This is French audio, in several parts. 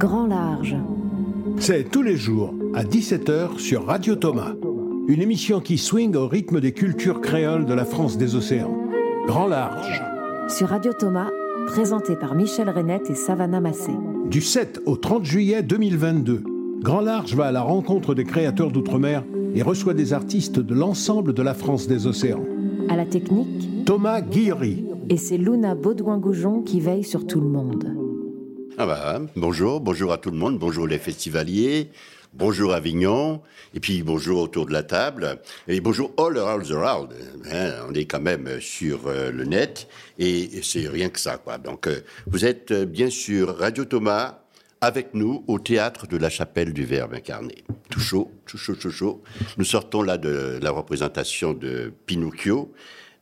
Grand Large. C'est tous les jours à 17h sur Radio Thomas. Une émission qui swing au rythme des cultures créoles de la France des océans. Grand Large. Sur Radio Thomas, présenté par Michel Renette et Savannah Massé. Du 7 au 30 juillet 2022, Grand Large va à la rencontre des créateurs d'outre-mer et reçoit des artistes de l'ensemble de la France des océans. À la technique, Thomas Guillery. et c'est Luna Baudouin-Goujon qui veille sur tout le monde. Ah bah, bonjour, bonjour à tout le monde, bonjour les festivaliers, bonjour Avignon, et puis bonjour autour de la table, et bonjour all around the world. Hein, on est quand même sur euh, le net, et c'est rien que ça, quoi. Donc, euh, vous êtes euh, bien sûr Radio Thomas, avec nous au théâtre de la chapelle du Verbe incarné. Tout chaud, tout chaud, tout chaud. Nous sortons là de la représentation de Pinocchio,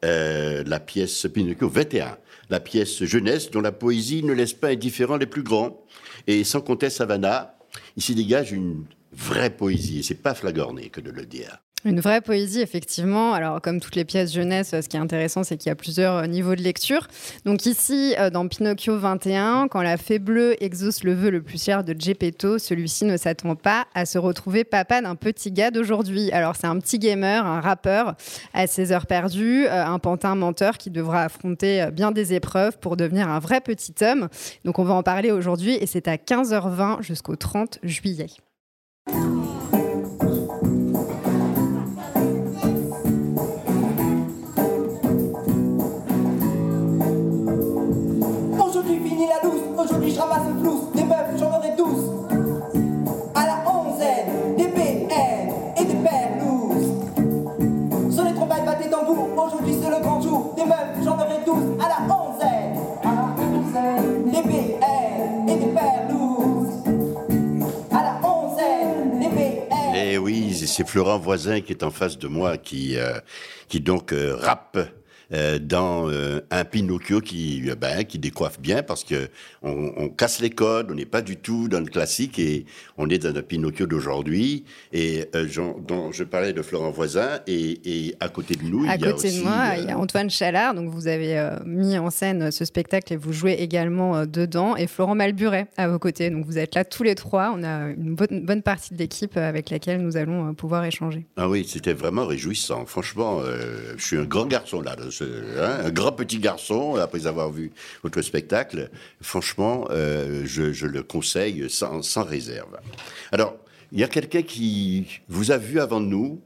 la pièce Pinocchio 21, la pièce jeunesse dont la poésie ne laisse pas indifférent les plus grands. Et sans compter Savannah, ici dégage une vraie poésie, et c'est pas flagorné que de le dire. Une vraie poésie, effectivement. Alors, comme toutes les pièces jeunesse, ce qui est intéressant, c'est qu'il y a plusieurs euh, niveaux de lecture. Donc ici, euh, dans Pinocchio 21, quand la fée bleue exauce le vœu le plus cher de Geppetto, celui-ci ne s'attend pas à se retrouver papa d'un petit gars d'aujourd'hui. Alors, c'est un petit gamer, un rappeur, à ses heures perdues, euh, un pantin menteur qui devra affronter bien des épreuves pour devenir un vrai petit homme. Donc, on va en parler aujourd'hui et c'est à 15h20 jusqu'au 30 juillet. Aujourd'hui fini la douce, aujourd'hui je ramasse le flouze, des meufs j'en aurai douze. À la onzaine, des BN et des perlouses. Sur les trompettes, battent les tambours, aujourd'hui c'est le grand jour, des meufs j'en aurai douze. À la onzaine, à la onzaine, des BN et des perlouses. À la onzaine, des BN. Et oui, c'est Florent Voisin qui est en face de moi, qui, euh, qui donc euh, rappe euh, dans euh, un Pinocchio qui, euh, ben, qui décoiffe bien parce que on, on casse les codes, on n'est pas du tout dans le classique et on est dans un Pinocchio d'aujourd'hui. Et euh, dont je parlais de Florent Voisin et, et à côté de nous, À il y a côté aussi, de moi, il y a Antoine Chalard. Donc, vous avez mis en scène ce spectacle et vous jouez également dedans. Et Florent Malburet à vos côtés. Donc, vous êtes là tous les trois. On a une bonne, bonne partie de l'équipe avec laquelle nous allons pouvoir échanger. Ah oui, c'était vraiment réjouissant. Franchement, je suis un grand garçon là, de hein, un grand petit garçon après avoir vu votre spectacle. Franchement, euh, je, le conseille sans, sans réserve. Alors, il y a quelqu'un qui vous a vu avant nous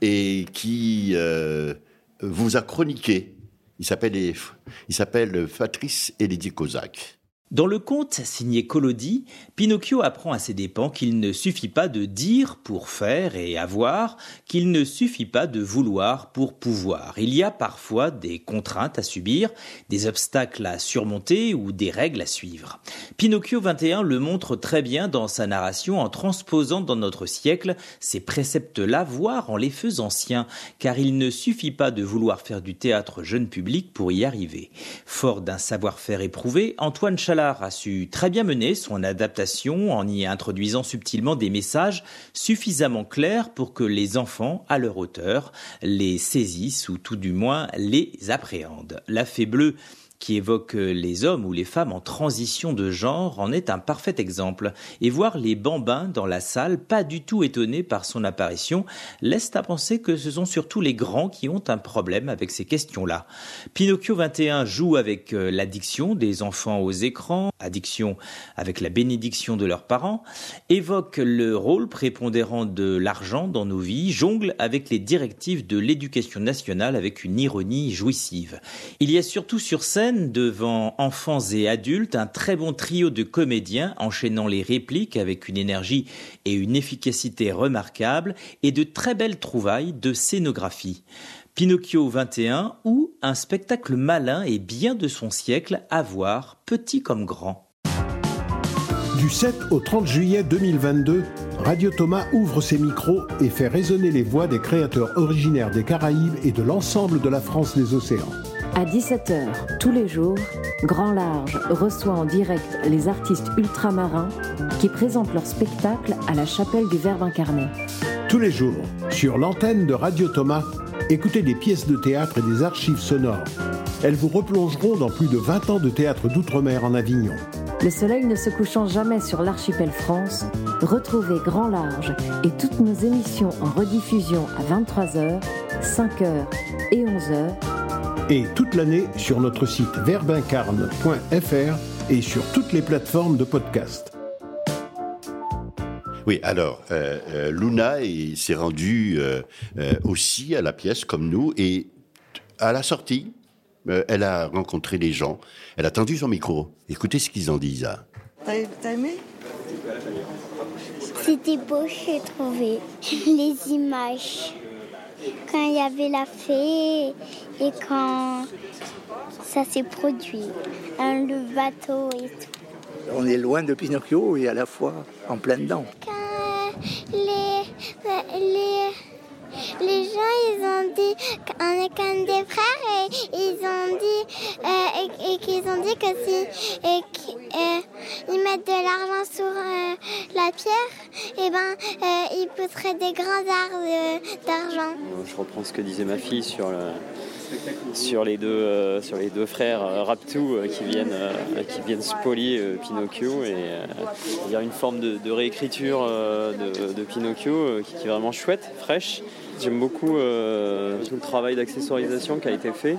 et qui euh, vous a chroniqué. Il s'appelle, il s'appelle Patrice Elidi Kozak. Dans le conte signé Collodi, Pinocchio apprend à ses dépens qu'il ne suffit pas de dire pour faire et avoir, qu'il ne suffit pas de vouloir pour pouvoir. Il y a parfois des contraintes à subir, des obstacles à surmonter ou des règles à suivre. Pinocchio 21 le montre très bien dans sa narration en transposant dans notre siècle ces préceptes-là, voire en les faisant siens, car il ne suffit pas de vouloir faire du théâtre jeune public pour y arriver. Fort d'un savoir-faire éprouvé, Antoine A su très bien mener son adaptation en y introduisant subtilement des messages suffisamment clairs pour que les enfants, à leur hauteur, les saisissent ou tout du moins les appréhendent. La fée bleue qui évoque les hommes ou les femmes en transition de genre en est un parfait exemple. Et voir les bambins dans la salle, pas du tout étonnés par son apparition, laisse à penser que ce sont surtout les grands qui ont un problème avec ces questions-là. Pinocchio 21 joue avec euh, l'addiction des enfants aux écrans, addiction avec la bénédiction de leurs parents, évoque le rôle prépondérant de l'argent dans nos vies, jongle avec les directives de l'éducation nationale avec une ironie jouissive. Il y a surtout sur scène, devant enfants et adultes, un très bon trio de comédiens enchaînant les répliques avec une énergie et une efficacité remarquables et de très belles trouvailles de scénographie. Pinocchio 21 ou un spectacle malin et bien de son siècle à voir, petit comme grand. Du 7 au 30 juillet 2022, Radio Thomas ouvre ses micros et fait résonner les voix des créateurs originaires des Caraïbes et de l'ensemble de la France des océans. À 17h, tous les jours, Grand Large reçoit en direct les artistes ultramarins qui présentent leur spectacle à la chapelle du Verbe incarné. Tous les jours, sur l'antenne de Radio Thomas, écoutez des pièces de théâtre et des archives sonores. Elles vous replongeront dans plus de 20 ans de théâtre d'outre-mer en Avignon. Le soleil ne se couchant jamais sur l'archipel France, retrouvez Grand Large et toutes nos émissions en rediffusion à 23h, 5h et 11h. Et toute l'année sur notre site verbincarne.fr et sur toutes les plateformes de podcast. Oui, alors, euh, euh, Luna s'est rendue euh, aussi à la pièce comme nous et à la sortie, elle a rencontré les gens, elle a tendu son micro. Écoutez ce qu'ils en disent. T'as aimé? C'était beau, j'ai trouvé. Les images. Quand il y avait la fée et quand ça s'est produit. le bateau et tout. On est loin de Pinocchio et à la fois en plein dedans. Quand les, les, les gens, ils ont dit qu'on est comme des frères et ils ont dit euh, et, qu'ils ont dit que si et euh, mettent de l'argent sur euh, la pierre, et eh ben ils pousseraient des grands arbres d'argent. Je reprends ce que disait ma fille sur le, sur les deux, euh, sur les deux frères euh, Raptou euh, qui, viennent, spolier Pinocchio. Et il y a une forme de, réécriture de, Pinocchio qui, est vraiment chouette, fraîche. J'aime beaucoup tout le travail d'accessoirisation qui a été fait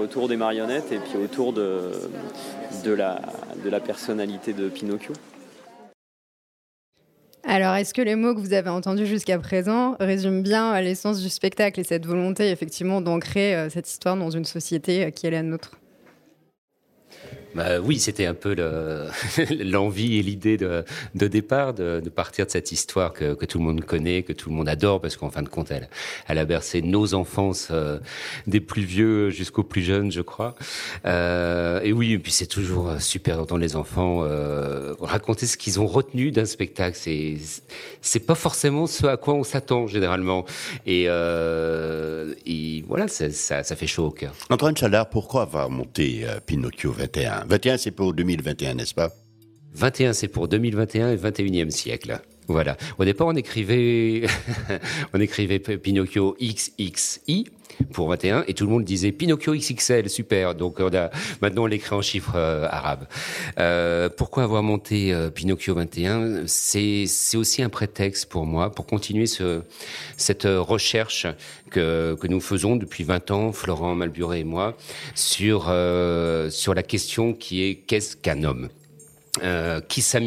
autour des marionnettes et puis autour de la personnalité de Pinocchio. Alors, est-ce que les mots que vous avez entendus jusqu'à présent résument bien l'essence du spectacle et cette volonté, effectivement, d'ancrer euh, cette histoire dans une société euh, qui est la nôtre? Bah, oui, c'était un peu l'envie et l'idée de, départ de, partir de cette histoire que, tout le monde connaît, que tout le monde adore, parce qu'en fin de compte, elle, a bercé nos enfances, euh, des plus vieux jusqu'aux plus jeunes, je crois. Euh, et oui, et puis c'est toujours super d'entendre les enfants euh, raconter ce qu'ils ont retenu d'un spectacle. C'est pas forcément ce à quoi on s'attend généralement. Et, voilà, ça, ça, fait chaud au cœur. Antoine Chalard, pourquoi va monter Pinocchio 21 21, c'est pour 2021, n'est-ce pas? 21, c'est pour 2021 et 21e siècle. Voilà. Au départ, on écrivait, on écrivait Pinocchio XXI pour 21 et tout le monde disait Pinocchio XXL, super. Donc on a, maintenant on l'écrit en chiffres euh, arabes. Euh, pourquoi avoir monté euh, Pinocchio 21 C'est aussi un prétexte pour moi pour continuer ce, cette recherche que, que nous faisons depuis 20 ans, Florent Malburet et moi, sur sur la question qui est qu'est-ce qu'un homme? Euh, Kissa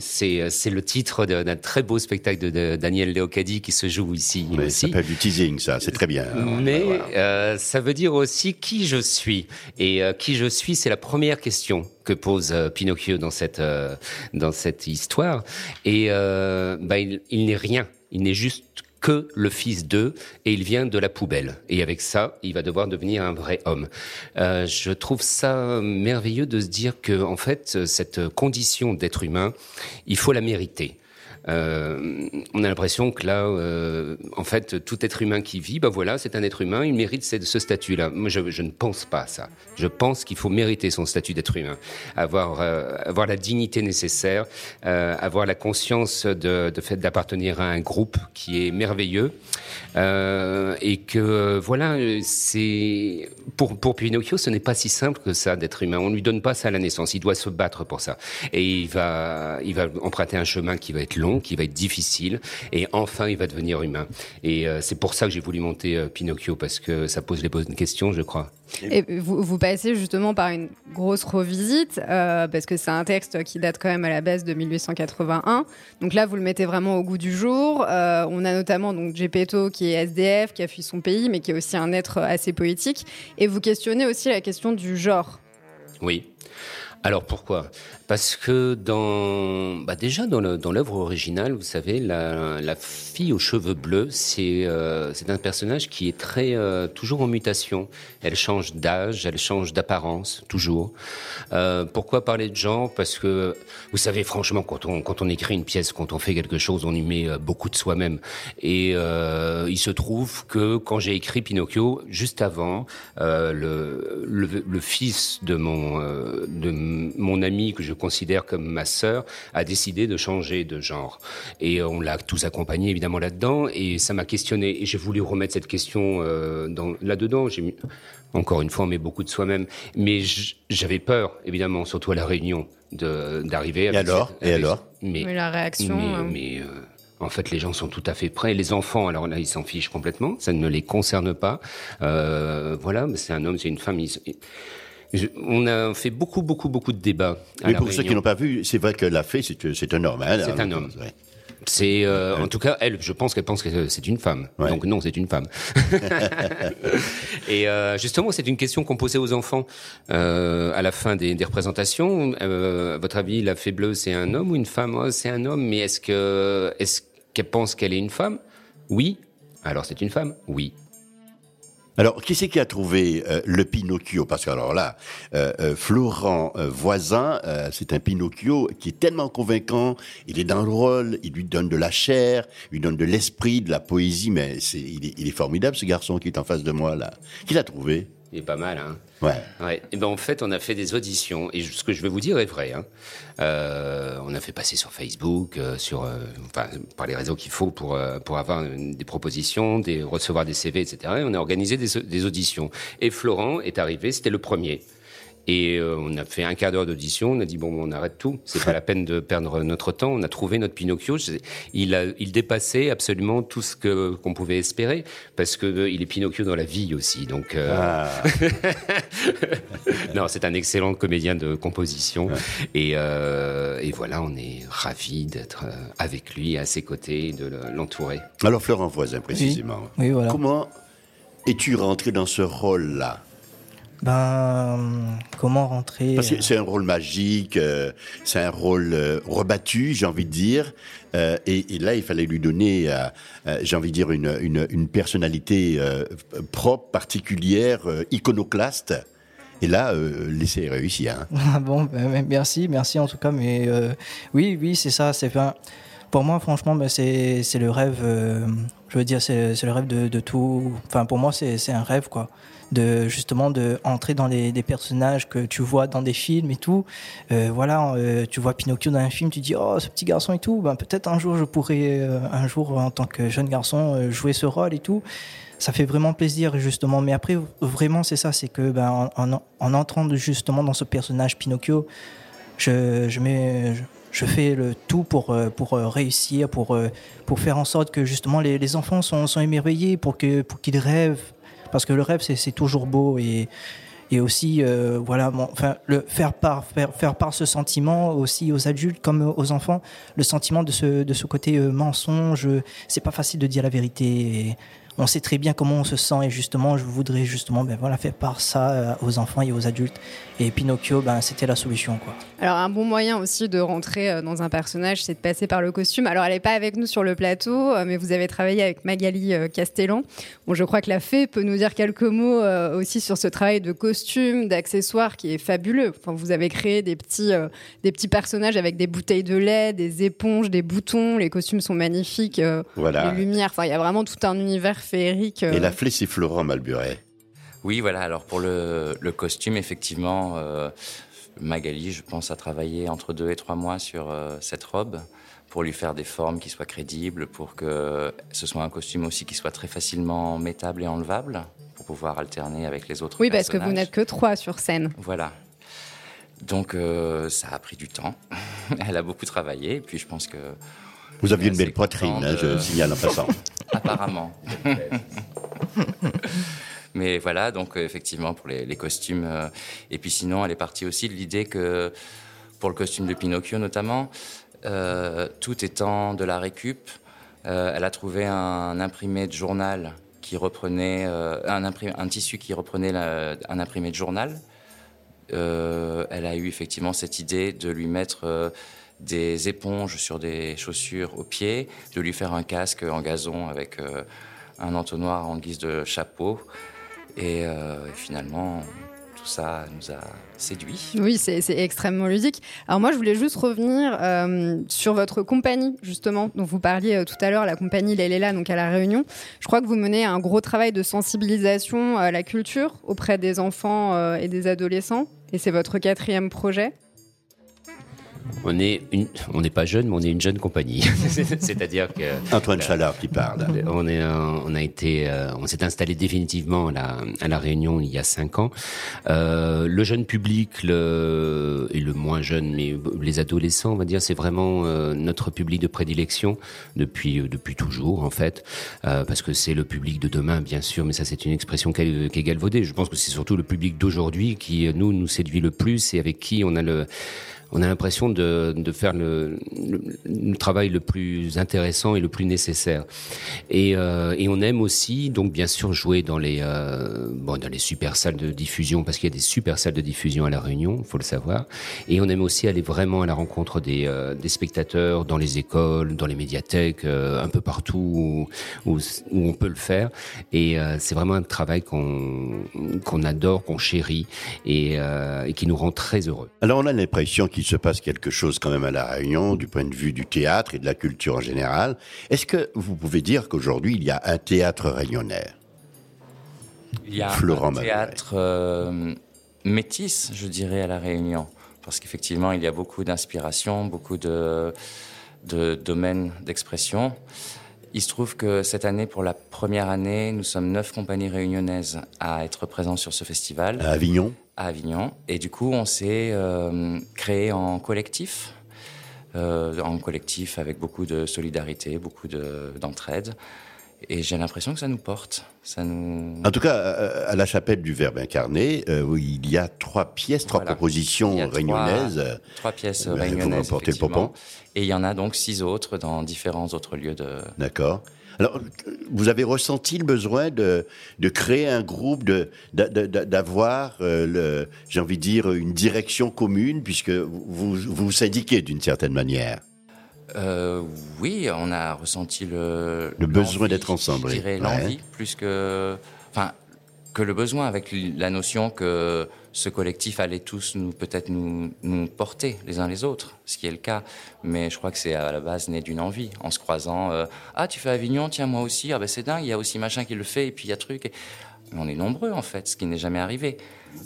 c'est c'est le titre d'un très beau spectacle de, Daniel Leocadi qui se joue ici Mais Ça du teasing, ça, c'est très bien. Mais euh, ça veut dire aussi qui je suis. Et euh, qui je suis, c'est la première question que pose euh, Pinocchio dans cette euh, dans cette histoire. Et bah, il, il n'est rien. Il n'est juste que le fils d'eux et il vient de la poubelle. Et avec ça, il va devoir devenir un vrai homme. Euh, je trouve ça merveilleux de se dire que, en fait, cette condition d'être humain, il faut la mériter. Euh, on a l'impression que là, euh, en fait, tout être humain qui vit, ben voilà, c'est un être humain, il mérite ce, ce statut-là. Moi, je, ne pense pas ça. Je pense qu'il faut mériter son statut d'être humain, avoir euh, avoir la dignité nécessaire, avoir la conscience de, de fait d'appartenir à un groupe qui est merveilleux et que voilà, c'est pour pour Pinocchio, ce n'est pas si simple que ça d'être humain. On lui donne pas ça à la naissance. Il doit se battre pour ça et il va il va emprunter un chemin qui va être long qui va être difficile, et enfin il va devenir humain. Et euh, c'est pour ça que j'ai voulu monter euh, Pinocchio, parce que ça pose les bonnes questions, je crois. Et vous, vous passez justement par une grosse revisite, euh, parce que c'est un texte qui date quand même à la base de 1881. Donc là, vous le mettez vraiment au goût du jour. on a notamment donc Gepetto qui est SDF, qui a fui son pays, mais qui est aussi un être assez poétique. Et vous questionnez aussi la question du genre. Oui. Alors pourquoi? Parce que dans, bah déjà dans l'œuvre originale, vous savez, la, la, fille aux cheveux bleus, c'est euh, un personnage qui est très euh, toujours en mutation. Elle change d'âge, elle change d'apparence toujours. Euh, pourquoi parler de genre? Parce que vous savez, franchement, quand on quand on écrit une pièce, quand on fait quelque chose, on y met euh, beaucoup de soi-même. Et il se trouve que quand j'ai écrit Pinocchio, juste avant, le, le, le fils de mon de mon ami que je considère comme ma sœur a décidé de changer de genre. Et on l'a tous accompagné évidemment là-dedans. Et ça m'a questionné. Et j'ai voulu remettre cette question euh, là-dedans. J'ai mis, encore une fois, on met beaucoup de soi-même. Mais j'avais peur, évidemment, surtout à la réunion, d'arriver. Et alors Et alors mais, la réaction. Mais, euh, en fait, les gens sont tout à fait prêts. Les enfants, alors là, ils s'en fichent complètement. Ça ne les concerne pas. Euh, voilà, c'est un homme, c'est une femme. On a fait beaucoup, beaucoup, beaucoup de débats. Mais pour ceux qui n'ont pas vu, c'est vrai que l'a fait, c'est un homme. Hein, c'est un homme. C'est euh, en tout cas elle. Je pense qu'elle pense que c'est une femme. Donc non, c'est une femme. et euh, justement, c'est une question qu'on posait aux enfants euh, à la fin des, des représentations. Euh, à votre avis, la fée bleue, c'est un homme ou une femme? Oh, C'est un homme, mais est-ce que est-ce qu'elle pense qu'elle est une femme? Oui. Alors c'est une femme? Oui. Alors, qui c'est qui a trouvé euh, le Pinocchio? Parce que alors là, euh, euh, Florent Voisin, c'est un Pinocchio qui est tellement convaincant. Il est dans le rôle, il lui donne de la chair, il lui donne de l'esprit, de la poésie. Mais c'est, il, est, il est formidable ce garçon qui est en face de moi là. Qui l'a trouvé? Il est pas mal, hein Ouais. ouais. Et ben en fait, on a fait des auditions et ce que je vais vous dire est vrai. Hein. Euh, on a fait passer sur Facebook, euh, sur, euh, enfin, par les réseaux qu'il faut pour pour avoir des propositions, des recevoir des CV, etc. Et on a organisé des, des auditions. Et Florent est arrivé, c'était le premier. Et euh, on a fait un quart d'heure d'audition. On a dit bon, on arrête tout. C'est pas la peine de perdre notre temps. On a trouvé notre Pinocchio. Il a, il dépassait absolument tout ce que qu'on pouvait espérer parce que euh, il est Pinocchio dans la vie aussi. Donc euh... ah. non, c'est un excellent comédien de composition. Et, euh, et voilà, on est ravis d'être avec lui, à ses côtés, de l'entourer. Alors Florent Voisin précisément. Oui, voilà. Comment es-tu rentré dans ce rôle-là? Ben, comment rentrer Parce que c'est un rôle magique, euh, c'est un rôle euh, rebattu, j'ai envie de dire. Euh, et, et, là, il fallait lui donner, j'ai envie de dire, une, une, une personnalité propre, particulière, iconoclaste. Et là, l'essai est réussi. Hein. Ah bon, ben, merci, merci en tout cas. Mais oui, oui, c'est ça. C'est pour moi, franchement, ben, c'est le rêve. je veux dire, c'est le rêve de, de tout. Enfin, pour moi, c'est un rêve, quoi de justement de entrer dans les, des personnages que tu vois dans des films et tout. Euh, voilà, euh, tu vois Pinocchio dans un film, tu dis oh ce petit garçon et tout. Ben peut-être un jour je pourrais euh, un jour en tant que jeune garçon jouer ce rôle et tout. Ça fait vraiment plaisir justement. Mais après vraiment c'est ça, c'est que ben en, en, entrant justement dans ce personnage Pinocchio, je, je mets je, fais le tout pour, pour réussir, pour, pour faire en sorte que justement les, enfants sont, sont émerveillés, pour pour qu'ils rêvent, parce que le rêve c'est toujours beau et aussi euh, voilà enfin faire part faire, part ce sentiment aussi aux adultes comme aux enfants le sentiment de ce de ce côté euh, mensonge c'est pas facile de dire la vérité on sait très bien comment on se sent et justement je voudrais justement ben voilà faire part ça euh, aux enfants et aux adultes et Pinocchio ben c'était la solution quoi. Alors un bon moyen aussi de rentrer euh, dans un personnage c'est de passer par le costume. Alors elle n'est pas avec nous sur le plateau euh, mais vous avez travaillé avec Magali Castellan. Bon je crois que la fée peut nous dire quelques mots aussi sur ce travail de costume, d'accessoires qui est fabuleux. Enfin vous avez créé des petits des petits personnages avec des bouteilles de lait, des éponges, des boutons, les costumes sont magnifiques, voilà. les lumières, enfin il y a vraiment tout un univers féerique. Et la flèche, Florent Malburet. Oui, voilà. Alors pour le, costume, effectivement, euh, Magali, je pense, a travaillé entre deux et trois mois sur euh, cette robe pour lui faire des formes qui soient crédibles, pour que ce soit un costume aussi qui soit très facilement mettable et enlevable, pour pouvoir alterner avec les autres. Oui, parce que vous n'êtes que trois sur scène. Voilà. Donc euh, ça a pris du temps. Elle a beaucoup travaillé, et puis je pense que vous aviez une belle poitrine, hein, je signale en passant. Apparemment. Mais voilà, donc effectivement pour les, costumes. Euh, et puis sinon, elle est partie aussi de l'idée que pour le costume de Pinocchio notamment, euh, tout étant de la récup, euh, elle a trouvé un imprimé de journal qui reprenait un, un, tissu qui reprenait un imprimé de journal. elle a eu effectivement cette idée de lui mettre des éponges sur des chaussures aux pieds, de lui faire un casque en gazon avec euh, un entonnoir en guise de chapeau. Et, euh, finalement, tout ça nous a séduit. Oui, c'est extrêmement ludique. Alors moi, je voulais juste revenir euh, sur votre compagnie, justement, dont vous parliez tout à l'heure, la compagnie Léléla, donc à La Réunion. Je crois que vous menez un gros travail de sensibilisation à la culture auprès des enfants et des adolescents. Et c'est votre quatrième projet. On est une, on n'est pas jeune, mais on est une jeune compagnie. C'est-à-dire que Antoine Chalard qui parle. On est, on a été, euh, on s'est installé définitivement à la, à la Réunion il y a cinq ans. Euh, le jeune public, le et le moins jeune, mais les adolescents, on va dire, c'est vraiment euh, notre public de prédilection depuis depuis toujours en fait, euh, parce que c'est le public de demain, bien sûr, mais ça c'est une expression qui est, qui est galvaudée. Je pense que c'est surtout le public d'aujourd'hui qui nous nous séduit le plus et avec qui on a le on a l'impression de, de, faire le, le, travail le plus intéressant et le plus nécessaire. Et, euh, et on aime aussi, donc bien sûr, jouer dans les, euh, bon, dans les super salles de diffusion, parce qu'il y a des super salles de diffusion à La Réunion, faut le savoir. Et on aime aussi aller vraiment à la rencontre des, euh, des spectateurs dans les écoles, dans les médiathèques, un peu partout où, où, on peut le faire. Et c'est vraiment un travail qu'on qu'on adore, qu'on chérit et, et qui nous rend très heureux. Alors on a l'impression qu'il se passe quelque chose quand même à La Réunion du point de vue du théâtre et de la culture en général. Est-ce que vous pouvez dire qu'aujourd'hui il y a un théâtre réunionnais? Il y a Florent un théâtre euh, métis, je dirais, à La Réunion. Parce qu'effectivement, il y a beaucoup d'inspiration, beaucoup de, de domaines d'expression. Il se trouve que cette année, pour la première année, nous sommes neuf compagnies réunionnaises à être présents sur ce festival. À Avignon? À Avignon. Et du coup, on s'est euh, créé en collectif, euh, en collectif avec beaucoup de solidarité, beaucoup d'entraide. De, et j'ai l'impression que ça nous porte. Ça nous... En tout cas, à la chapelle du Verbe incarné, euh, où il y a trois pièces, trois voilà. propositions réunionnaises. Trois, trois pièces euh, réunionnaises. Vous le popon. Et il y en a donc six autres dans différents autres lieux de. D'accord. Alors, vous avez ressenti le besoin de, de créer un groupe, de, d'avoir, euh, j'ai envie de dire, une direction commune, puisque vous vous syndiquez d'une certaine manière. Euh, oui, on a ressenti le, le besoin d'être ensemble. Je dirais l'envie, ouais. plus que, enfin, que le besoin, avec la notion que ce collectif allait tous nous peut-être nous, porter les uns les autres, ce qui est le cas. Mais je crois que c'est à la base né d'une envie, en se croisant. Euh, ah, tu fais Avignon, tiens moi aussi. Ah ben c'est dingue, il y a aussi machin qui le fait, et puis il y a truc. On est nombreux en fait, ce qui n'est jamais arrivé.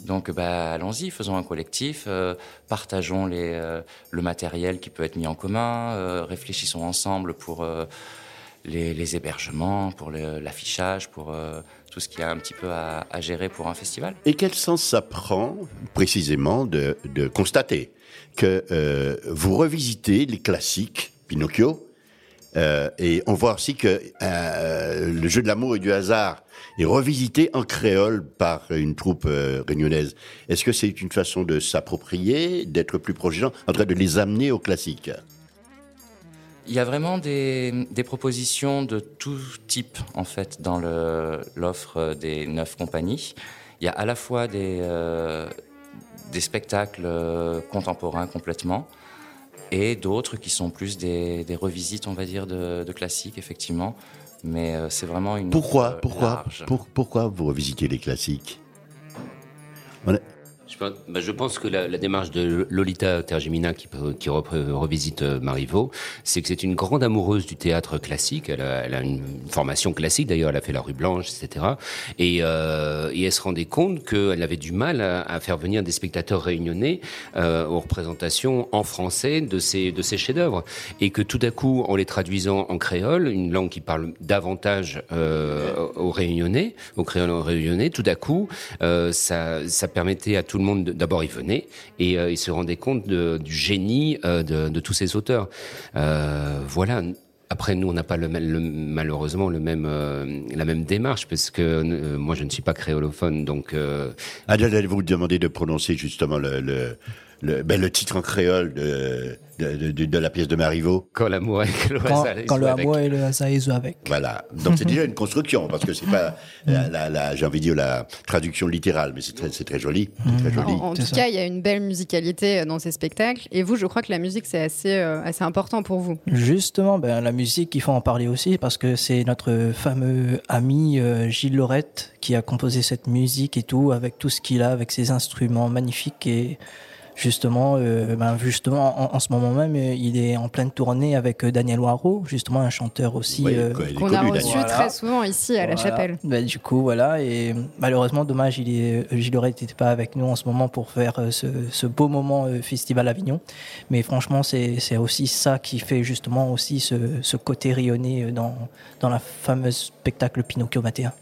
Donc bah, allons-y, faisons un collectif, euh, partageons euh, le matériel qui peut être mis en commun, réfléchissons ensemble pour les, hébergements, pour l'affichage, pour ce qu'il y a un petit peu à, gérer pour un festival. Et quel sens ça prend précisément de, constater que vous revisitez les classiques Pinocchio euh, et on voit aussi que euh, le jeu de l'amour et du hasard est revisité en créole par une troupe euh, réunionnaise. Est-ce que c'est une façon de s'approprier, d'être plus proche des gens, en train de les amener au classique? Il y a vraiment des, des, propositions de tout type, en fait, dans l'offre des neuf compagnies. Il y a à la fois des, euh, des spectacles contemporains complètement, et d'autres qui sont plus des, des, revisites, on va dire, de, de classiques, effectivement. Mais euh, c'est vraiment une. Pourquoi, pourquoi, pour, pourquoi vous revisitez les classiques? Je pense, bah, je pense que la, démarche de Lolita Tergimina qui, qui revisite Marivaux, c'est que c'est une grande amoureuse du théâtre classique. Elle a, une formation classique, d'ailleurs, elle a fait la rue Blanche, etc. Et, euh, et elle se rendait compte qu'elle avait du mal à, faire venir des spectateurs réunionnais euh, aux représentations en français de ces, de ces chefs-d'œuvre. Et que tout à coup, en les traduisant en créole, une langue qui parle davantage euh, aux réunionnais, aux créoles réunionnais, tout à coup, euh, ça, ça permettait à tout le monde, d'abord il venait et euh, il se rendait compte du génie euh, de, tous ces auteurs. Euh, voilà. Après, nous, on n'a pas le, malheureusement le même, euh, la même démarche, parce que moi, je ne suis pas créolophone, donc. Euh... Ah, vous demander de prononcer justement le, le, ben, le titre en créole de, de, de, de la pièce de Marivaux. Quand l'amour et le quand, quand le amour et le hasard avec. Voilà. Donc c'est déjà une construction parce que c'est pas la, la, la j'ai envie de dire la traduction littérale, mais c'est très, c'est très joli. Très joli. En, en tout ça. cas, il y a une belle musicalité dans ces spectacles. Et vous, je crois que la musique c'est assez euh, assez important pour vous. Justement, ben la musique, il faut en parler aussi parce que c'est notre fameux ami euh, Gilles Lorette qui a composé cette musique et tout avec tout ce qu'il a, avec ses instruments magnifiques et Justement, euh, ben justement, en, en ce moment même, euh, il est en pleine tournée avec euh, Daniel Waro, justement un chanteur aussi Oui, euh, Qu'on a reçu très souvent ici à la chapelle. Bah, du coup, voilà. Et malheureusement, dommage, il est, Gilles Aurel n'était pas avec nous en ce moment pour faire euh, ce, ce beau moment euh, Festival Avignon. Mais franchement, c'est c'est aussi ça qui fait justement aussi ce, ce côté rayonné euh, dans, dans la fameuse spectacle Pinocchio 21.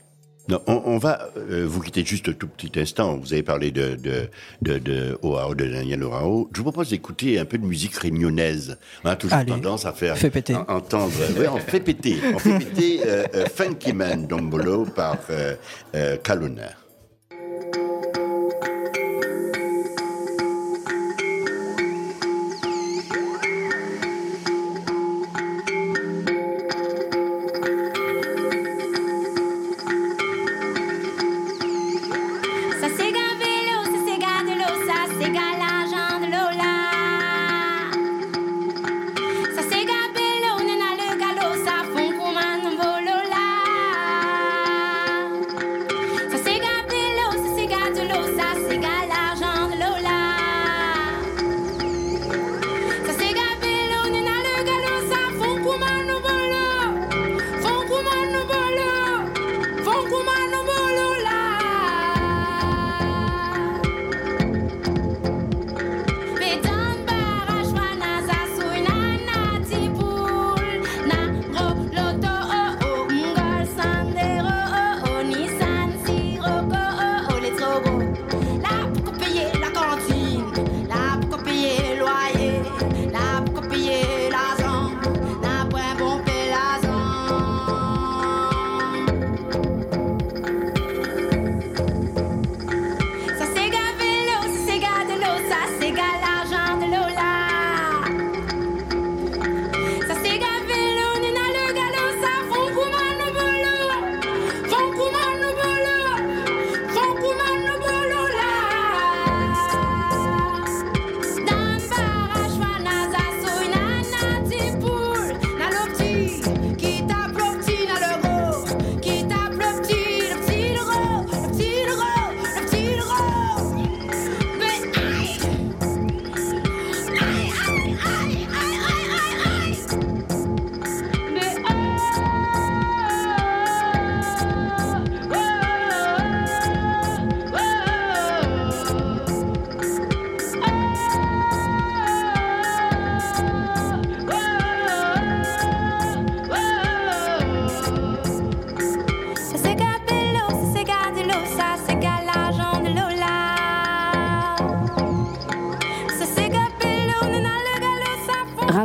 Non, on, on va euh, vous quitter juste un tout petit instant. Vous avez parlé de de de, de Oao, de Daniel Oao. Je vous propose d'écouter un peu de musique réunionnaise. On a toujours Allez, tendance à faire péter. en- entendre. oui, on fait péter. On fait péter euh, euh, Funky Man Dombolo par euh, euh, Kaluna.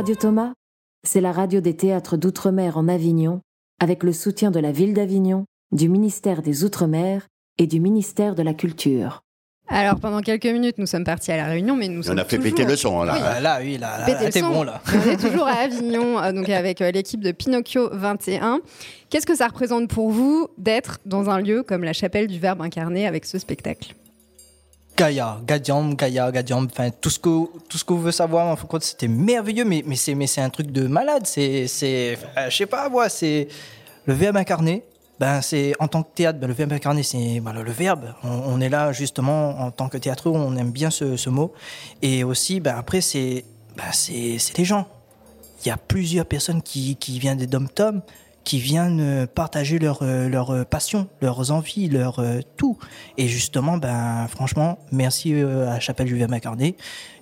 Radio Thomas, c'est la radio des théâtres d'outre-mer en Avignon, avec le soutien de la ville d'Avignon, du ministère des Outre-mer et du ministère de la Culture. Alors pendant quelques minutes, nous sommes partis à la Réunion, mais nous On sommes a fait toujours... péter le son là. Oui. Ah, là, oui, là, là, là, t'es bon, là. On est toujours à Avignon, euh, donc avec euh, l'équipe de Pinocchio 21. Qu'est-ce que ça représente pour vous d'être dans un lieu comme la chapelle du Verbe incarné avec ce spectacle? Gaïa, Gadiam, Gaïa, Gadiam, enfin tout ce que tout ce que vous voulez savoir, en compte, c'était merveilleux, mais mais c'est mais c'est un truc de malade, c'est c'est euh, je sais pas moi, c'est le verbe incarné. Ben c'est en tant que théâtre, ben, le verbe incarné, c'est voilà, le verbe. On, est là justement en tant que théâtre, on aime bien ce, ce mot. Et aussi, ben après c'est ben, c'est c'est les gens. Il y a plusieurs personnes qui qui viennent des dom-toms, qui viennent euh, partager leur, euh, leur euh, passion, leurs envies, leur tout. Et justement, ben, franchement, merci à Chapelle Julien Macarné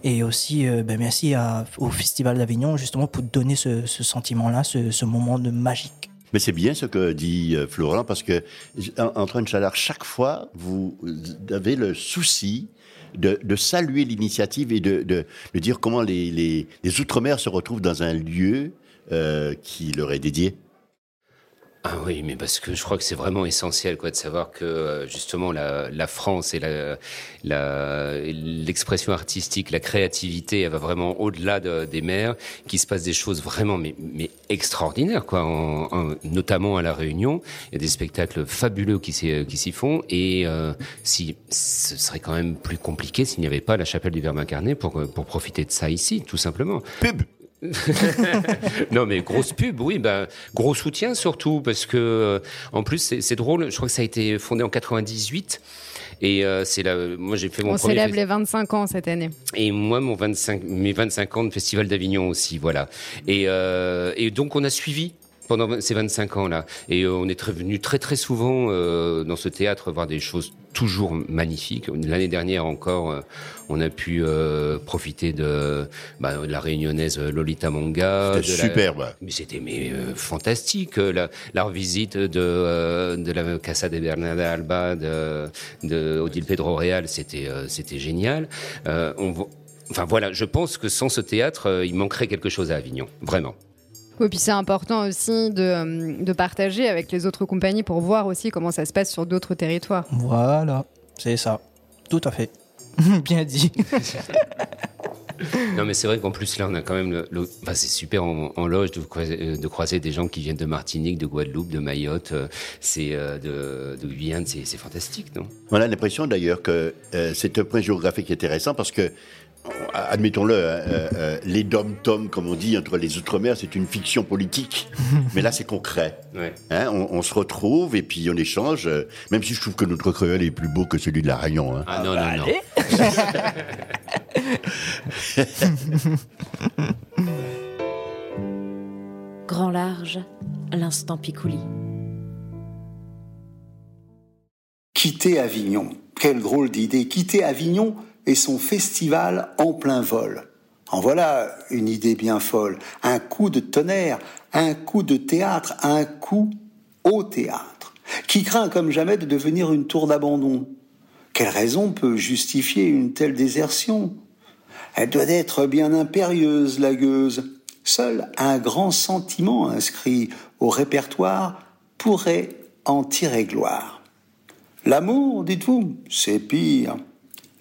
et aussi ben, merci au Festival d'Avignon justement pour donner ce, sentiment-là, ce, moment de magique. Mais c'est bien ce que dit Florent, parce que une chaleur, chaque fois, vous avez le souci de, de saluer l'initiative et de, de, de dire comment les, les, Outre-mer se retrouvent dans un lieu qui leur est dédié. Ah oui, mais parce que je crois que c'est vraiment essentiel quoi, de savoir que euh, justement la, la France et la- la- l'expression artistique, la créativité, elle va vraiment au-delà de- des mers, qu'il se passe des choses vraiment mais, mais extraordinaires, quoi, en- en- notamment à La Réunion. Il y a des spectacles fabuleux qui s'y font et euh, si, ce serait quand même plus compliqué s'il n'y avait pas la chapelle du Verbe incarné pour, pour profiter de ça ici, tout simplement. non, mais grosse pub, oui, ben, gros soutien surtout, parce que, euh, en plus, c'est drôle, je crois que ça a été fondé en 98. Et euh, c'est là, moi j'ai fait mon On premier célèbre les 25 ans cette année. et moi, mon 25, mes 25 ans de Festival d'Avignon aussi, voilà. Et, euh, et donc, on a suivi pendant ces 25 ans-là. Et euh, on est très, venu très, très souvent euh, dans ce théâtre voir des choses toujours magnifiques. L'année dernière encore, euh, on a pu euh, profiter de, bah, de la réunionnaise Lolita Manga. C'était la- superbe. Mais c'était mais, euh, fantastique. La, la revisite de, euh, de la Casa de Bernarda Alba, de, de Odile Pedro Real, c'était euh, c'était génial. Euh, on, enfin voilà, je pense que sans ce théâtre, il manquerait quelque chose à Avignon, vraiment. Oui, puis c'est important aussi de, euh, de partager avec les autres compagnies pour voir aussi comment ça se passe sur d'autres territoires. Voilà, c'est ça. Tout à fait. Bien dit. Non, mais c'est vrai qu'en plus là, on a quand même le, le- enfin, c'est super en, en loge de croiser, euh, de croiser des gens qui viennent de Martinique, de Guadeloupe, de Mayotte, euh, c'est de, de Guyane, c'est c'est fantastique, non? On a l'impression d'ailleurs que euh, c'est un point géographique intéressant parce que, euh, admettons-le, hein, euh, euh, les dom-toms, comme on dit, entre les Outre-mer, c'est une fiction politique. Mais là, c'est concret. Ouais. Hein, on, on se retrouve et puis on échange, euh, même si je trouve que notre créole est plus beau que celui de la Réunion. Hein. Ah non, non, non. Grand large, l'instant Picouli. Quitter Avignon. Quelle drôle d'idée. Quitter Avignon et son festival en plein vol. En voilà une idée bien folle. Un coup de tonnerre, un coup de théâtre, un coup au théâtre. Qui craint comme jamais de devenir une tour d'abandon. Quelle raison peut justifier une telle désertion? Elle doit être bien impérieuse, la gueuse. Seul un grand sentiment inscrit au répertoire pourrait en tirer gloire. L'amour, dites-vous, c'est pire.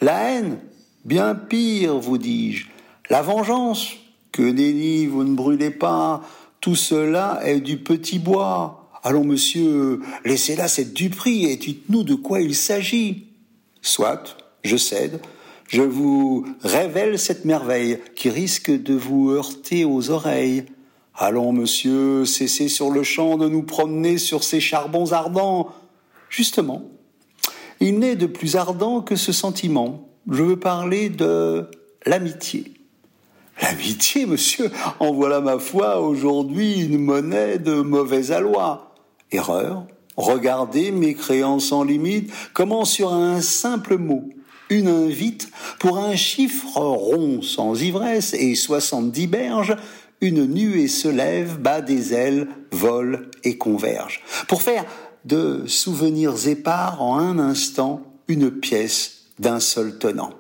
La haine, bien pire, vous dis-je. La vengeance, que nenni, vous ne brûlez pas. Tout cela est du petit bois. Allons, monsieur, laissez là cette duperie et dites-nous de quoi il s'agit. Soit, je cède, je vous révèle cette merveille qui risque de vous heurter aux oreilles. Allons, monsieur, cessez sur le champ de nous promener sur ces charbons ardents. Justement, il n'est de plus ardent que ce sentiment. Je veux parler de l'amitié. L'amitié, monsieur, en voilà ma foi aujourd'hui une monnaie de mauvais aloi. Erreur. Regardez mes créances sans limite, comment sur un simple mot, une invite, pour un chiffre rond sans ivresse et soixante-dix berges, une nuée se lève, bat des ailes, vole et converge. Pour faire de souvenirs épars en un instant une pièce d'un seul tenant.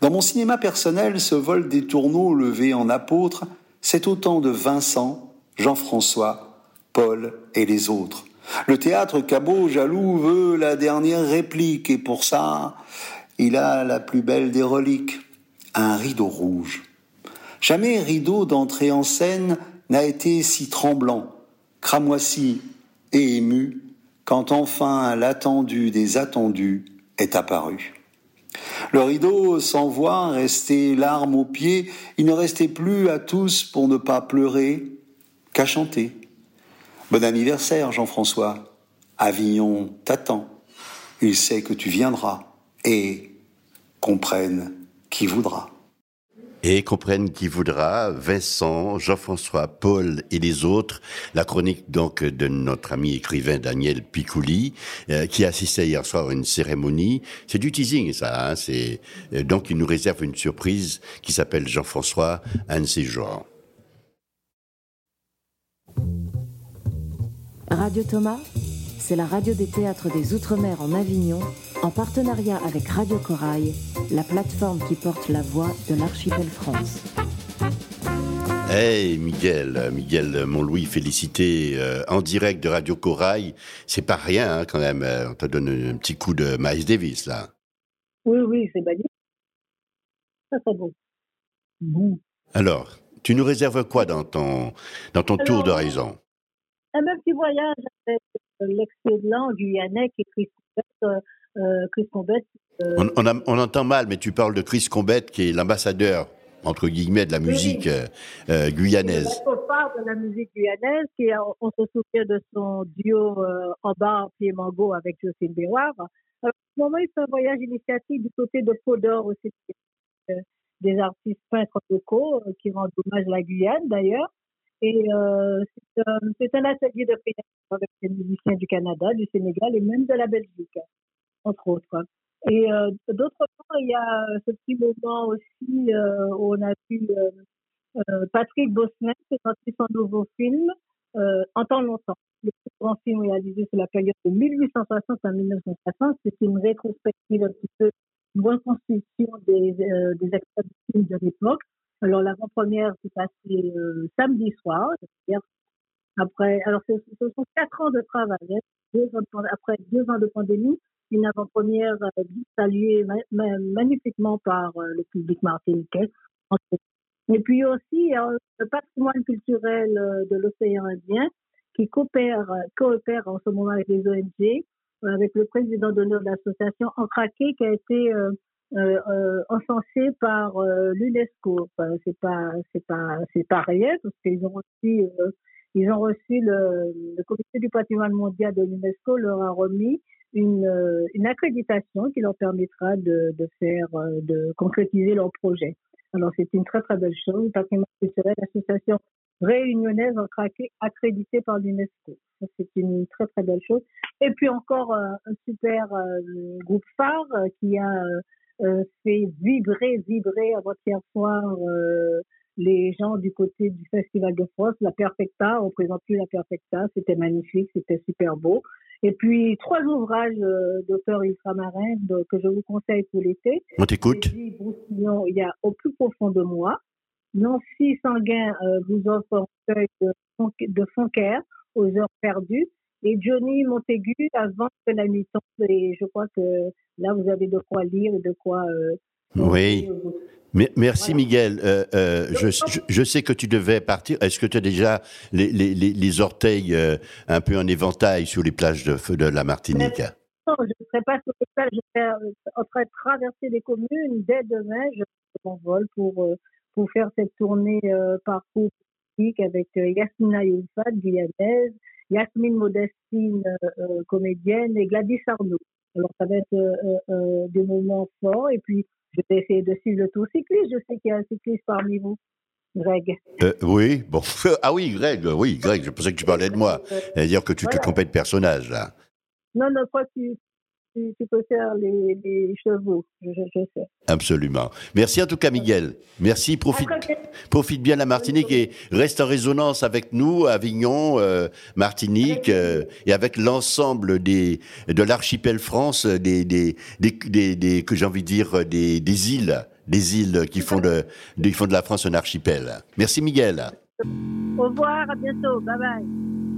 Dans mon cinéma personnel, ce vol des tourneaux levé en apôtre, c'est autant de Vincent, Jean-François, Paul et les autres. Le théâtre Cabot, jaloux, veut la dernière réplique, et pour ça, il a la plus belle des reliques, un rideau rouge. Jamais rideau d'entrée en scène n'a été si tremblant, cramoisi et ému, quand enfin l'attendu des attendus est apparu. Le rideau s'envoie, resté larmes aux pieds, il ne restait plus à tous pour ne pas pleurer qu'à chanter. Bon anniversaire, Jean-François. Avignon t'attend. Il sait que tu viendras et comprenne qui voudra. Et comprennent qui voudra, Vincent, Jean-François, Paul et les autres, la chronique donc de notre ami écrivain Daniel Picouli, euh, qui assistait hier soir à une cérémonie. C'est du teasing ça, hein, euh, donc il nous réserve une surprise qui s'appelle Jean-François, un de ses genres. Radio Thomas, c'est la radio des théâtres des Outre-mer en Avignon, en partenariat avec Radio Corail, la plateforme qui porte la voix de l'archipel France. Hey Miguel, Miguel Montlouis, félicité euh, en direct de Radio Corail. C'est pas rien hein, quand même. euh, On te donne un petit coup de Miles Davis là. Oui, oui, c'est magnifique. Ça, c'est. Bon. Alors, tu nous réserves quoi dans ton dans ton tour d'horizon? Un petit voyage avec l'excellent guyanais qui est Chris Combette. euh, euh, Chris Combette, euh, on, on a- on entend mal, mais tu parles de Chris Combette qui est l'ambassadeur entre guillemets, de la Oui. musique euh, euh, guyanaise. Part de la musique guyanaise, qui on se souvient de son duo euh, en bas, mango avec Jocelyne Béroir. À ce moment, il fait un voyage initiatique du côté de Podor aussi, euh, des artistes peintres locaux euh, qui rendent hommage à la Guyane d'ailleurs. Et euh, c'est un, atelier de création avec des musiciens du Canada, du Sénégal et même de la Belgique, entre autres. Et euh, d'autre part, il y a ce petit moment aussi euh, où on a vu euh, Patrick Bosnet présenter son nouveau film En temps longtemps. Le plus grand film réalisé sur la période de 1860 à 1960, c'est une rétrospective un petit peu, une reconstitution des, des acteurs du film de l'époque. Alors l'avant-première s'est passée euh, samedi soir, c'est-à-dire après, alors ce, sont quatre ans de travail, hein, après deux ans de pandémie, une avant-première euh, saluée ma- ma- magnifiquement par euh, le public martiniquais. Et puis aussi euh, le patrimoine culturel de l'océan Indien qui coopère, en ce moment avec les ONG, avec le président d'honneur de l'association Encraqué qui a été euh, euh, encensé par euh, l'UNESCO. Enfin, c'est pas, c'est pas, c'est pas rien parce qu'ils ont reçu, ils ont reçu le, comité du patrimoine mondial de l'UNESCO leur a remis une, une accréditation qui leur permettra de, de faire, de concrétiser leur projet. Alors c'est une très très belle chose. Patrimoine culturel, l'association réunionnaise accréditée par l'UNESCO. C'est une très très belle chose. Et puis encore un super groupe phare qui a fait vibrer, vibrer avant-hier soir euh, les gens du côté du Festival de France, la Perfecta. On présente plus la Perfecta. C'était magnifique, c'était super beau. Et puis trois ouvrages euh, d'auteurs ultramarins que je vous conseille pour l'été. On t'écoute. Il y a Au plus profond de moi. Nancy Sanguin euh, vous offre un recueil de, de Fonquer aux heures perdues. Et Johnny Montaigu avant que la nuit tombe. Et je crois que là, vous avez de quoi lire et de quoi. euh, Oui. Merci Miguel. Euh, euh, je, je- je sais que tu devais partir. Est-ce que tu as déjà les, les- les- les orteils euh, un peu en éventail sur les plages de, feu de la Martinique? Non, je ne serai pas sur le stade, je serai en train de traverser les communes. Dès demain, je m'envole pour, pour faire cette tournée parcours politique avec Yasmina Youlfat, guyanaise, Yasmine Modestine, euh, euh, comédienne, et Gladys Arnaud. Alors, ça va être euh, des moments forts. Et puis, je vais essayer de suivre le tour cycliste. Je sais qu'il y a un cycliste parmi vous, Greg. Euh, Oui, bon. Ah oui, Greg, oui, Greg, je pensais que tu parlais de moi. C'est-à-dire que tu te trompais de personnage, là. Non, non, toi, tu, tu, tu peux faire les, les chevaux. Je, sais. Absolument. Merci en tout cas, Miguel. Merci, profite, profite bien de la Martinique et reste en résonance avec nous, Avignon, euh, Martinique, euh, et avec l'ensemble des de l'archipel France, euh, des, des, des, des- des- que j'ai envie de dire des, des îles, des îles qui font de, qui font de la France un archipel. Merci, Miguel. Au revoir, à bientôt. Bye bye.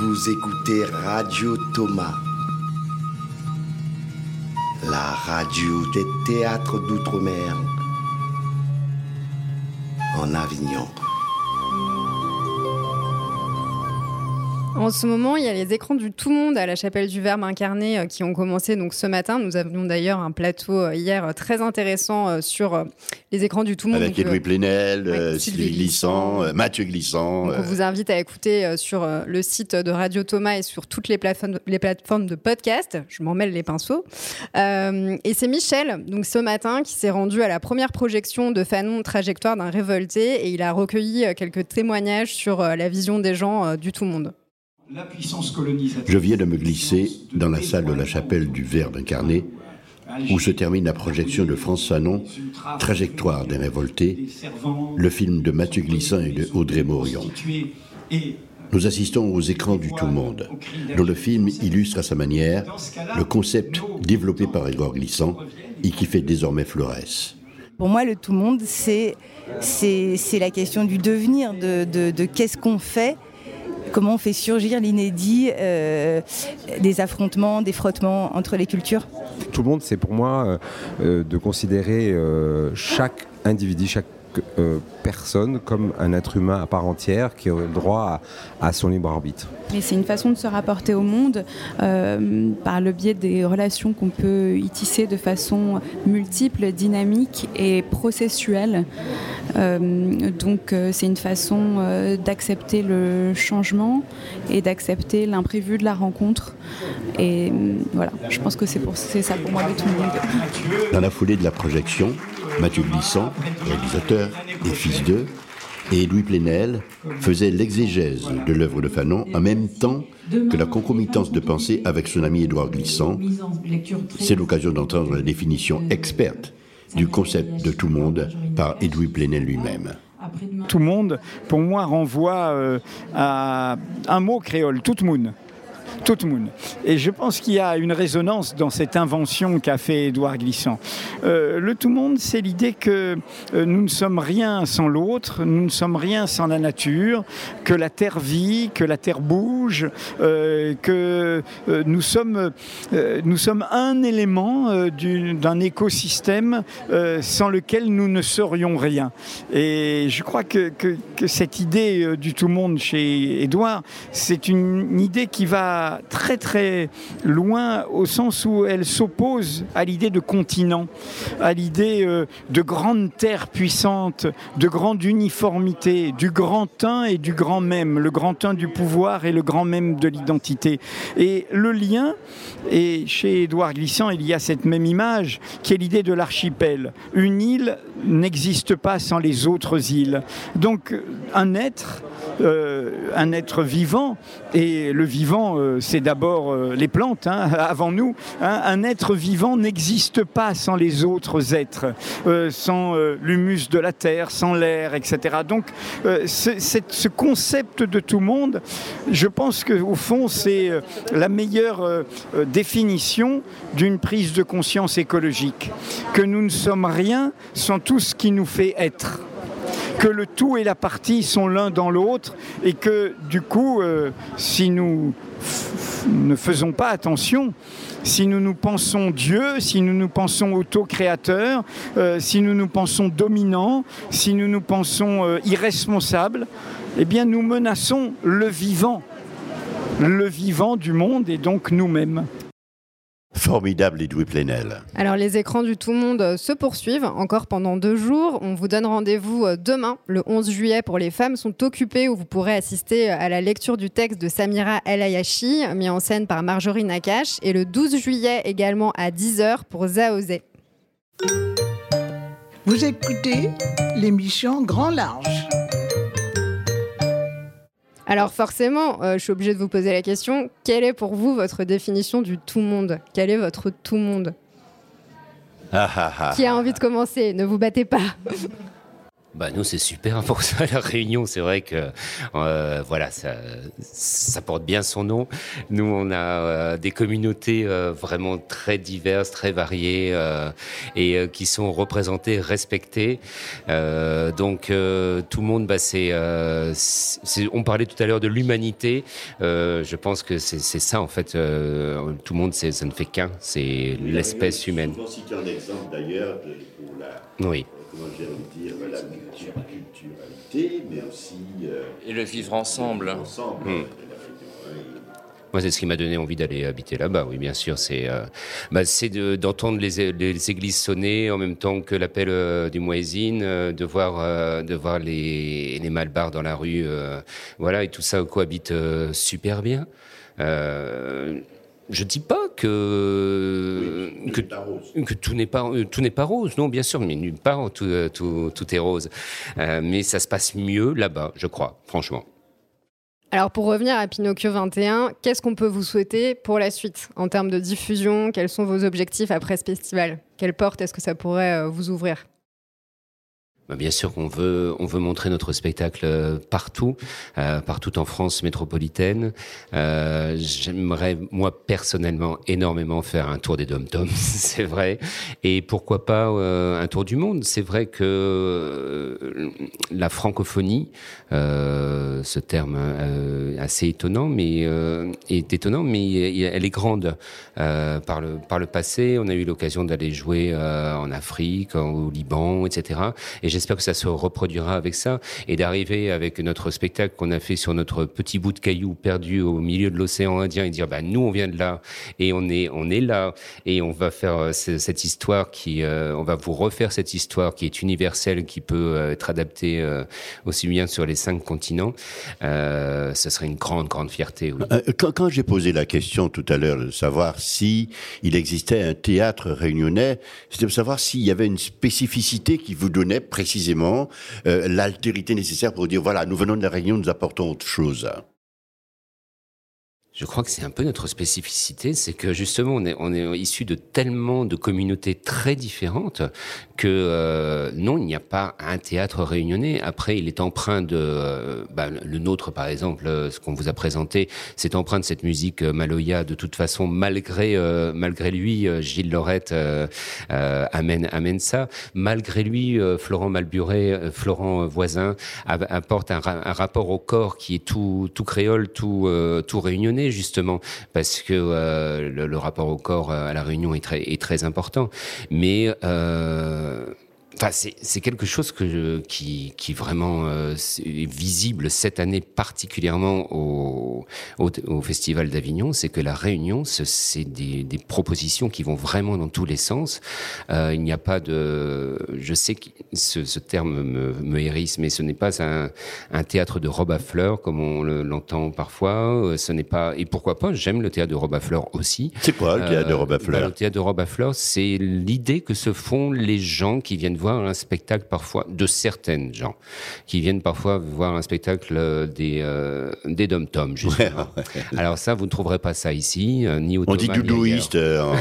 Vous écoutez Radio Thomas, la radio des théâtres d'outre-mer en Avignon. En ce moment, il y a les écrans du tout monde à la chapelle du Verbe incarné euh, qui ont commencé donc ce matin. Nous avions d'ailleurs un plateau euh, hier euh, très intéressant sur les écrans du tout monde. Avec Donc, Edoui Plenel, euh, Sylvie Glissant, euh, Mathieu Glissant. Donc, euh, on vous invite à écouter sur le site de Radio Thomas et sur toutes les plateformes, les plateformes de podcast. Je m'en mêle les pinceaux. Et c'est Michel, donc ce matin, qui s'est rendu à la première projection de Fanon Trajectoire d'un révolté et il a recueilli quelques témoignages sur la vision des gens du tout monde. La puissance colonisatrice. Je viens de me glisser dans la salle de la chapelle du Verbe incarné, où se termine la projection de France Fanon, Trajectoire des révoltés, le film de Mathieu Glissant et de Audrey Morion. Nous assistons aux écrans du tout monde, dont le film illustre à sa manière le concept développé par Edouard Glissant et qui fait désormais Flores. Pour moi, le tout monde, c'est la question du devenir, de, de, de qu'est-ce qu'on fait, comment on fait surgir l'inédit, euh, des affrontements, des frottements entre les cultures? Tout le monde, c'est pour moi euh, euh, de considérer chaque individu, chaque euh, personne comme un être humain à part entière qui a le droit à, à son libre arbitre. Et c'est une façon de se rapporter au monde euh, par le biais des relations qu'on peut y tisser de façon multiple, dynamique et processuelle. Euh, donc euh, c'est une façon euh, d'accepter le changement et d'accepter l'imprévu de la rencontre. Et euh, voilà, je pense que c'est pour c'est ça pour moi le tout le monde. Dans la foulée de la projection, Mathieu Glissant, réalisateur et fils d'eux, et Louis Plenel faisaient l'exégèse de l'œuvre de Fanon en même temps que la concomitance de pensée avec son ami Édouard Glissant. C'est l'occasion d'entendre la définition experte du concept de tout monde par Edoui Plenel lui-même. Tout monde, pour moi, renvoie euh, à un mot créole, tout moon. Tout moon. Et je pense qu'il y a une résonance dans cette invention qu'a fait Édouard Glissant. Euh, le tout monde, c'est l'idée que euh, nous ne sommes rien sans l'autre, nous ne sommes rien sans la nature, que la terre vit, que la terre bouge, euh, que nous, sommes, un élément du- d'un écosystème sans lequel nous ne serions rien. Et je crois que, que- cette idée du tout monde chez Édouard, c'est une idée qui va très très loin au sens où elle s'oppose à l'idée de continent, à l'idée euh, de grande terre puissante, de grande uniformité, du grand un et du grand même, le grand un du pouvoir et le grand même de l'identité. Et le lien, et chez Édouard Glissant, il y a cette même image qui est l'idée de l'archipel. Une île n'existe pas sans les autres îles. Donc un être, euh, un être vivant, et le vivant, euh, c'est d'abord euh, les plantes, hein, avant nous, hein. un être vivant n'existe pas sans les autres êtres, euh, sans euh, l'humus de la terre, sans l'air, etc. Donc ce, concept de tout monde, je pense qu'au fond, c'est la meilleure définition d'une prise de conscience écologique, que nous ne sommes rien sans tout ce qui nous fait être que le tout et la partie sont l'un dans l'autre et que du coup, si nous ne faisons pas attention, si nous nous pensons Dieu, si nous nous pensons auto-créateurs, euh, si nous nous pensons dominants, si nous nous pensons euh, irresponsables, eh bien nous menaçons le vivant, le vivant du monde et donc nous-mêmes. Formidable Edoui Plenel. Alors les écrans du tout monde se poursuivent encore pendant deux jours. On vous donne rendez-vous euh, demain, le 11 juillet, pour les femmes sont occupées où vous pourrez assister euh, à la lecture du texte de Samira El Ayashi, mis en scène par Marjorie Nakache, et le 12 juillet également à 10h pour Zaozé. Vous écoutez l'émission Grand Large. Alors forcément, euh, je suis obligée de vous poser la question, quelle est pour vous votre définition du tout monde? Quel est votre tout monde? Ah, ah, ah. Qui a envie de commencer? Ne vous battez pas. Bah nous c'est super pour ça la réunion. C'est vrai que euh, voilà ça, ça porte bien son nom. Nous on a euh, des communautés euh, vraiment très diverses très variées et qui sont représentées respectées. Donc tout le monde bah c'est c'est- on parlait tout à l'heure de l'humanité. Je pense que c'est c'est ça en fait tout le monde c'est ça ne fait qu'un. C'est l'espèce humaine. cité un exemple d'ailleurs de- pour la, oui comment j'ai envie de dire, la multiculturalité, mais aussi euh, Et le vivre ensemble. ensemble. Hmm. Moi, c'est ce qui m'a donné envie d'aller habiter là-bas. Oui, bien sûr, c'est euh, bah, c'est de- d'entendre les, les églises sonner en même temps que l'appel euh, du muezzin, euh, de voir euh, de voir les les malbars dans la rue, euh, voilà, et tout ça cohabite euh, super bien. Euh, je dis pas que que, que tout n'est pas euh, tout n'est pas rose, non, bien sûr, mais nulle part tout euh, tout, tout est rose. Euh, mais ça se passe mieux là-bas, je crois, franchement. Alors pour revenir à Pinocchio 21, qu'est-ce qu'on peut vous souhaiter pour la suite en termes de diffusion? Quels sont vos objectifs après ce festival? Quelle porte est-ce que ça pourrait vous ouvrir? Bien sûr qu'on veut, on veut montrer notre spectacle euh, partout, euh, partout en France métropolitaine. Euh, J'aimerais, moi personnellement, énormément faire un tour des dom-toms, c'est vrai. Et pourquoi pas un tour du monde? C'est vrai que la francophonie, ce terme assez étonnant, mais est étonnant, mais elle est grande par le par le passé. On a eu l'occasion d'aller jouer en Afrique, au Liban, etc. Et j'espère que ça se reproduira avec ça et d'arriver avec notre spectacle qu'on a fait sur notre petit bout de caillou perdu au milieu de l'océan Indien et dire bah nous on vient de là et on est on est là et on va faire euh, ce- cette histoire qui euh, on va vous refaire cette histoire qui est universelle qui peut euh, être adaptée aussi bien sur les cinq continents. Euh, ce serait une grande grande fierté. Quand j'ai posé la question tout à l'heure de savoir si il existait un théâtre réunionnais, c'était de savoir s'il y avait une spécificité qui vous donnait précisément euh, l'altérité nécessaire pour dire voilà, nous venons de la Réunion, nous apportons autre chose. Je crois que c'est un peu notre spécificité, c'est que justement on est, on est issu de tellement de communautés très différentes que euh, non, il n'y a pas un théâtre réunionnais. Après, il est empreint de euh, bah, le nôtre par exemple, euh, ce qu'on vous a présenté, c'est empreint de cette musique euh, Maloya. De toute façon, malgré euh, malgré lui, Gilles Lorette amène amène ça. Malgré lui, Florent Malburet, euh, Florent Voisin apporte un, un rapport au corps qui est tout tout créole, tout tout réunionnais justement parce que euh, le, rapport au corps euh, à la Réunion est très est très important. Mais euh, Enfin, c'est quelque chose que je- qui, qui vraiment euh, c'est visible cette année particulièrement au, au, au Festival d'Avignon, c'est que la Réunion, ce- c'est des, des propositions qui vont vraiment dans tous les sens. Euh, il n'y a pas de, je sais que ce, ce terme me, me hérisse, mais ce n'est pas un, un théâtre de robe à fleurs comme on le- l'entend parfois. Euh, Ce n'est pas, et pourquoi pas J'aime le théâtre de robe à fleurs aussi. C'est quoi le théâtre de robe à bah, fleurs? le théâtre de robe à fleurs, c'est l'idée que se font les gens qui viennent voir un spectacle parfois de certaines gens qui viennent parfois voir un spectacle euh, des euh, des dom tom justement. Alors ça, vous ne trouverez pas ça ici, euh, ni au On dit doudouiste en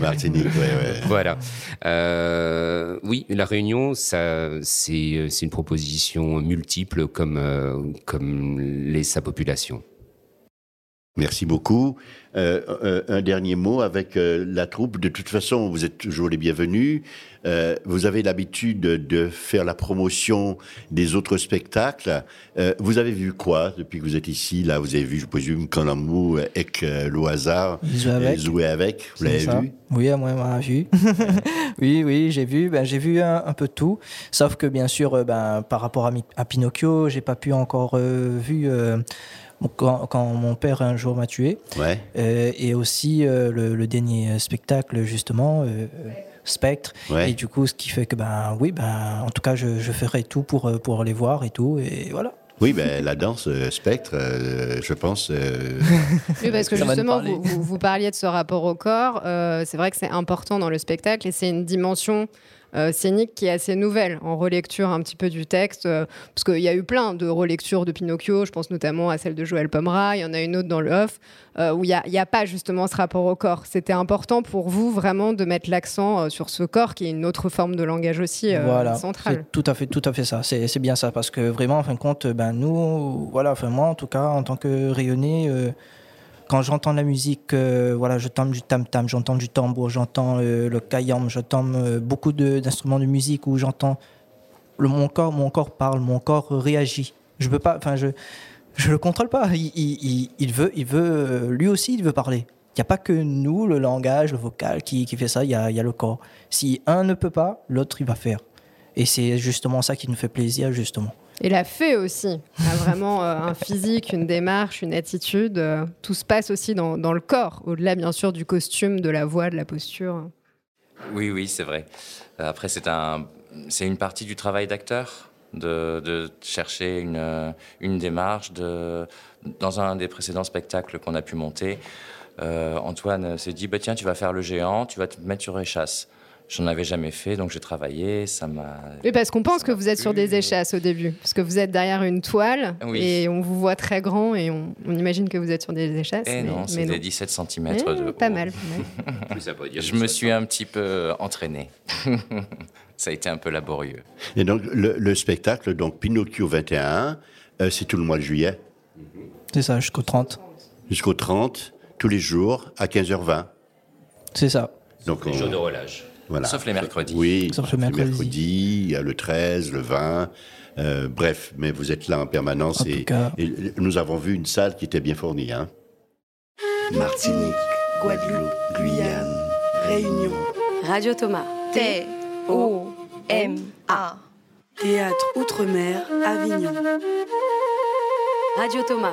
Martinique. ouais. Voilà. Euh, oui, la Réunion, ça, c'est c'est une proposition multiple comme comme l'est sa population. Merci beaucoup. Euh, euh, un dernier mot avec euh, la troupe. De toute façon, vous êtes toujours les bienvenus. Vous avez l'habitude de, faire la promotion des autres spectacles. Vous avez vu quoi depuis que vous êtes ici? Là, vous avez vu, je présume, Kanamou euh, le hasard Jouer avec. jouer avec. Vous l'avez vu? Oui, moi, moi, vu. oui, oui, j'ai vu. Ben, j'ai vu un, un peu de tout. Sauf que, bien sûr, ben, par rapport à, à Pinocchio, j'ai pas pu encore vu quand, quand mon père un jour m'a tué. Ouais. Euh, et aussi euh, le, le dernier spectacle, justement. euh, Spectre Ouais. et du coup ce qui fait que ben oui ben en tout cas je, je ferai tout pour pour les voir et tout et voilà Oui, ben, la danse euh, spectre, euh, je pense. euh, Oui, parce que justement, vous, vous- vous parliez de ce rapport au corps. euh, c'est vrai que c'est important dans le spectacle et c'est une dimension scénique qui est assez nouvelle en relecture un petit peu du texte. euh, parce qu'il y a eu plein de relectures de Pinocchio, je pense notamment à celle de Joël Pomera. Il y en a une autre dans le off euh, où il n'y a, il y a pas justement ce rapport au corps. C'était important pour vous vraiment de mettre l'accent euh, sur ce corps qui est une autre forme de langage aussi euh, voilà, centrale. tout à fait, tout à fait ça. C'est c'est bien ça parce que vraiment, en fin de compte, ben nous, voilà, enfin moi en tout cas, en tant que rayonné, euh, quand j'entends la musique, euh, voilà, j'entends du tam tam, j'entends du tambour, j'entends euh, le kayam, j'entends euh, beaucoup de- d'instruments de, musique où j'entends mon corps, mon corps parle, mon corps réagit. Je peux pas, enfin je, je le contrôle pas. Il, veut, il veut, euh, lui aussi, il veut parler. Il n'y a pas que nous, le langage, le vocal, qui, fait ça. Il y a, y a le corps. Si un ne peut pas, l'autre il va faire. Et c'est justement ça qui nous fait plaisir, justement. Et la fée aussi a vraiment euh, un physique, une démarche, une attitude. euh, tout se passe aussi dans, le corps, au-delà bien sûr du costume, de la voix, de la posture. Oui, oui, c'est vrai. Euh, Après, c'est un, c'est une partie du travail d'acteur de, chercher une, démarche. Dans un des précédents spectacles qu'on a pu monter, Antoine s'est dit bah, tiens, tu vas faire le géant, tu vas te mettre sur échasse. J'en avais jamais fait, donc j'ai travaillé. Ça m'a. Oui, parce qu'on pense que vous êtes sur des échasses au début, parce que vous êtes derrière une toile Oui. et on vous voit très grand et on, on imagine que vous êtes sur des échasses. Eh mais- non, c'était non. 17 cm Eh, de pas haut. mal, Je me suis un petit peu entraîné. ça a été un peu laborieux. Et donc, le, le spectacle, donc Pinocchio 21, euh, c'est tout le mois de juillet, C'est ça, jusqu'au 30. jusqu'au 30, tous les jours, à 15h20. C'est ça. Donc, Les on- jours de relâche. Voilà. Sauf les mercredis. Oui, Sauf le mercredi. il y a le 13, le 20. euh, bref, mais vous êtes là en permanence En et, tout cas. et nous avons vu une salle qui était bien fournie. Hein. Martinique, Guadeloupe, Guyane, Réunion. Radio Thomas. T-O-M-A. Théâtre Outre-mer, Avignon. Radio Thomas.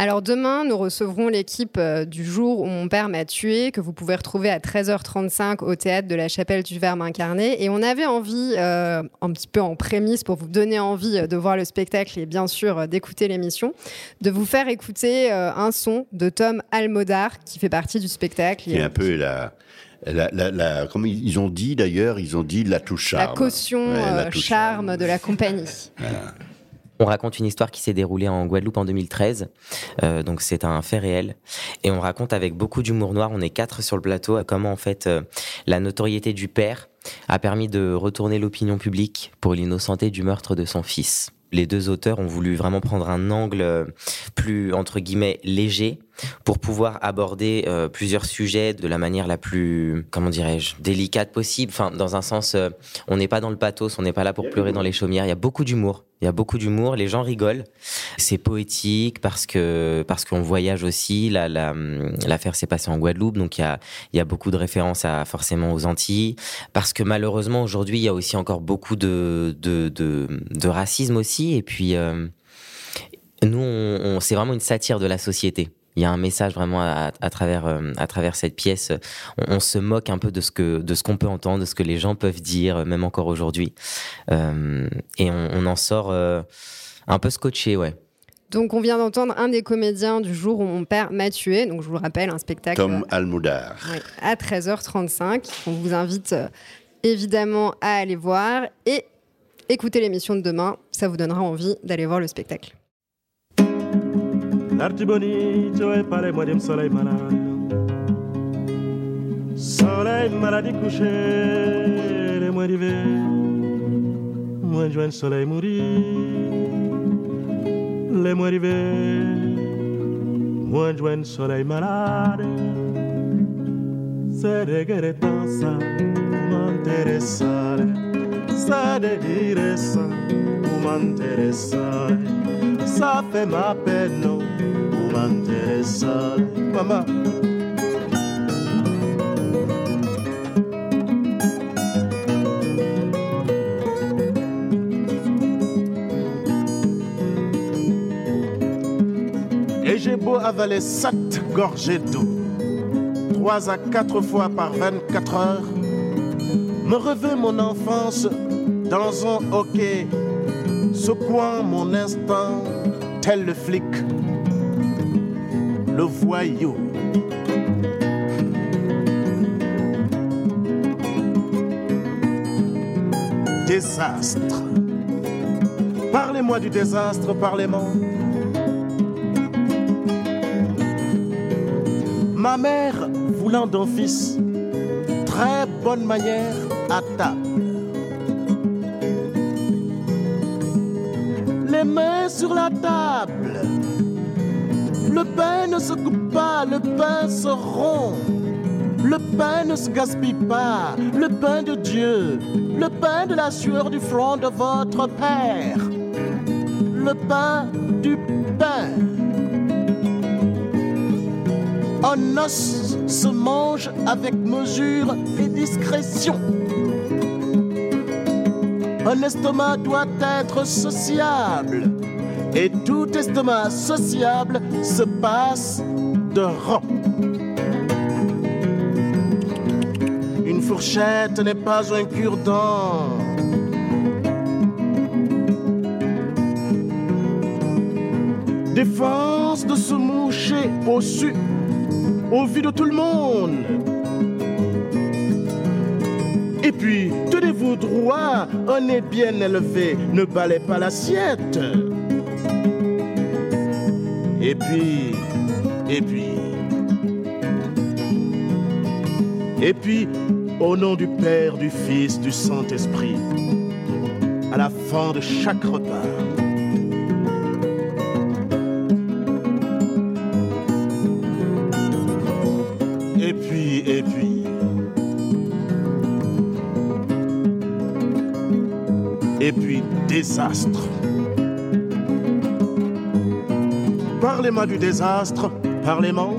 Alors demain, nous recevrons l'équipe euh, du jour où mon père m'a tué, que vous pouvez retrouver à 13h35 au théâtre de la Chapelle du Verbe incarné. Et on avait envie, euh, un petit peu en prémisse pour vous donner envie euh, de voir le spectacle et bien sûr d'écouter l'émission, de vous faire écouter euh, un son de Tom Almodar qui fait partie du spectacle. Qui est un peu la. La, la, la- comme ils ont dit d'ailleurs, ils ont dit la touche La charme. caution Ouais, la euh, touche charme de la compagnie. On raconte une histoire qui s'est déroulée en Guadeloupe en 2013. Euh, donc c'est un fait réel. Et on raconte avec beaucoup d'humour noir, on est quatre sur le plateau, comment en fait euh, la notoriété du père a permis de retourner l'opinion publique pour l'innocenté du meurtre de son fils. Les deux auteurs ont voulu vraiment prendre un angle euh, plus, entre guillemets, léger pour pouvoir aborder euh, plusieurs sujets de la manière la plus, comment dirais-je, délicate possible. Enfin, dans un sens, euh, on n'est pas dans le pathos, on n'est pas là pour pleurer dans les chaumières. Il y a beaucoup d'humour. Il y a beaucoup d'humour. Les gens rigolent. C'est poétique parce que parce qu'on voyage aussi. La, la, l'affaire s'est passée en Guadeloupe, donc il y a il y a beaucoup de références à forcément aux Antilles. Parce que malheureusement aujourd'hui, il y a aussi encore beaucoup de de de, de racisme aussi. Et puis euh, nous, on, on- c'est vraiment une satire de la société. Il y a un message vraiment à, à travers euh, à travers cette pièce. On, on se moque un peu de ce que de ce qu'on peut entendre, de ce que les gens peuvent dire, euh, même encore aujourd'hui. Euh, et on, on en sort euh, un peu scotché, ouais. Donc on vient d'entendre un des comédiens du jour où mon père m'a tué. Donc je vous le rappelle, un spectacle Tom Almoudar. Ouais, à 13h35. On vous invite euh, évidemment à aller voir et écouter l'émission de demain. Ça vous donnera envie d'aller voir le spectacle. L'arti bonito e pare moi dem soleil malade Soleil maladie couché les mois d'hiver Moi joint soleil mourir Les mois d'hiver Moi joint soleil malade. C'est de guerre ça m'intéressare C'est de dire ça m'intéressare Ça fait ma peine m'intéressare Maman Et j'ai beau avaler sept gorgées d'eau, trois à quatre fois par 24 heures, me revêt mon enfance dans un hockey, secouant mon instant tel le flic, le voyou. Désastre. Parlez-moi du désastre, parlez-moi. Ma mère voulant d'un fils, très bonne manière à. Sur la table. Le pain ne se coupe pas, le pain se rompt. Le pain ne se gaspille pas, le pain de Dieu, le pain de la sueur du front de votre Père, le pain du pain. Un os se mange avec mesure et discrétion. Un estomac doit être sociable. Et tout estomac sociable se passe de rang. Une fourchette n'est pas un cure-dent. Défense de se moucher au su, au vu de tout le monde. Et puis, tenez-vous droit, un nez bien élevé ne balaie pas l'assiette. Et puis, et puis, et puis, au nom du Père, du Fils, du Saint-Esprit, à la fin de chaque repas, et puis, et puis, et puis, désastre. Du désastre, parlez-moi.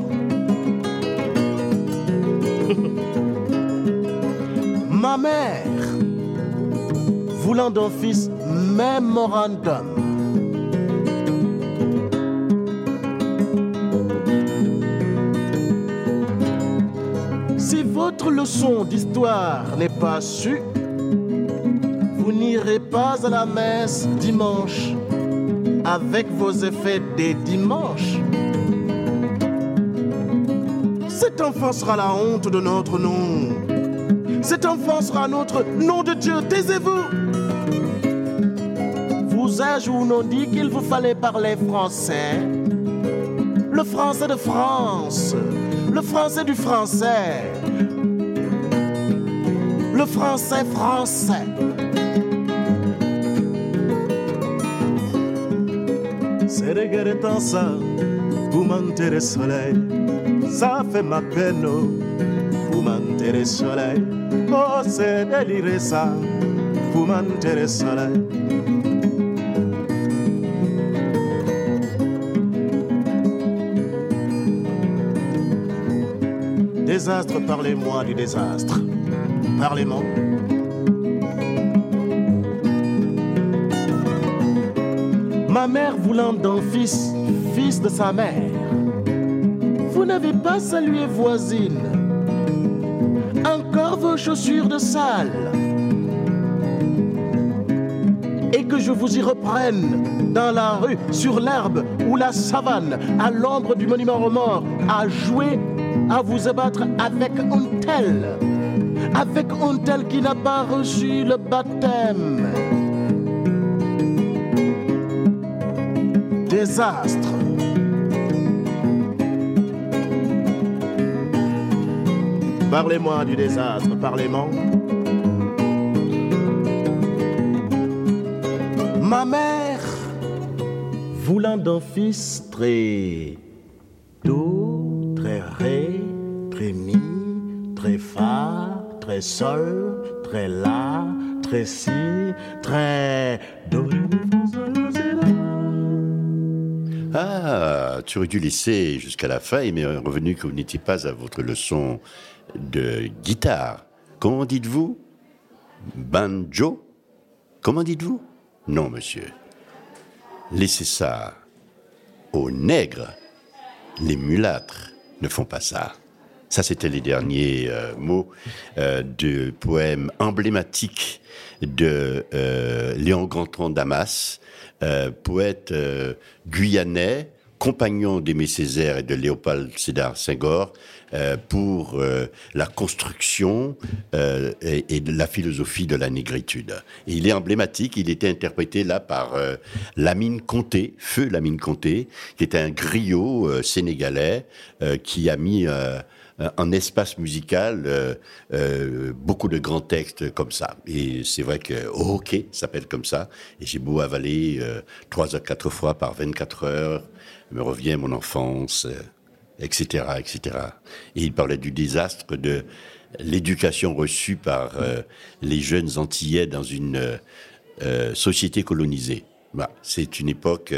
Ma mère voulant d'un fils memorandum. Si votre leçon d'histoire n'est pas sue, vous n'irez pas à la messe dimanche avec vos effets des dimanches. Cet enfant sera la honte de notre nom. Cet enfant sera notre nom de Dieu. Taisez-vous. Vous ou non dit qu'il vous fallait parler français? Le français de France. Le français du français. Le français français. Ça, vous mentez le soleil. Ça fait ma peine, vous mentez le soleil. Oh, c'est déliré ça, vous mentez le soleil. Désastre, parlez-moi du désastre. Parlez-moi. Ma mère voulant d'un fils, fils de sa mère. Vous n'avez pas salué voisine. Encore vos chaussures de salle. Et que je vous y reprenne dans la rue, sur l'herbe ou la savane, à l'ombre du monument aux morts, à jouer, à vous abattre avec un tel, avec un tel qui n'a pas reçu le baptême. Parlez-moi du désastre, parlez-moi. Ma mère, voulant d'un fils très doux, très ré, très mi, très fa, très sol, très la, très si, très Tu aurais dû laisser jusqu'à la fin et m'est revenu que vous n'étiez pas à votre leçon de guitare. Comment dites-vous? Banjo? Comment dites-vous? Non, monsieur. Laissez ça aux nègres. Les mulâtres ne font pas ça. Ça, c'était les derniers euh, mots euh, du poème emblématique de euh, Léon Grandton Damas, euh, poète guyanais, compagnon d'Aimé Césaire et de Léopold Sédar Senghor, euh, pour euh, la construction euh, et, et la philosophie de la négritude. Il est emblématique, il était interprété là par euh, Lamine Conté, Feu Lamine Conté, qui est un griot euh, sénégalais euh, qui a mis euh, en espace musical euh, euh, beaucoup de grands textes comme ça. Et c'est vrai que Oh, OK s'appelle comme ça. Et j'ai beau avaler euh, trois à quatre fois par 24 heures, me revient mon enfance, euh, etc., etc. Et il parlait du désastre de l'éducation reçue par euh, les jeunes Antillais dans une euh, euh, société colonisée. Bah, c'est une époque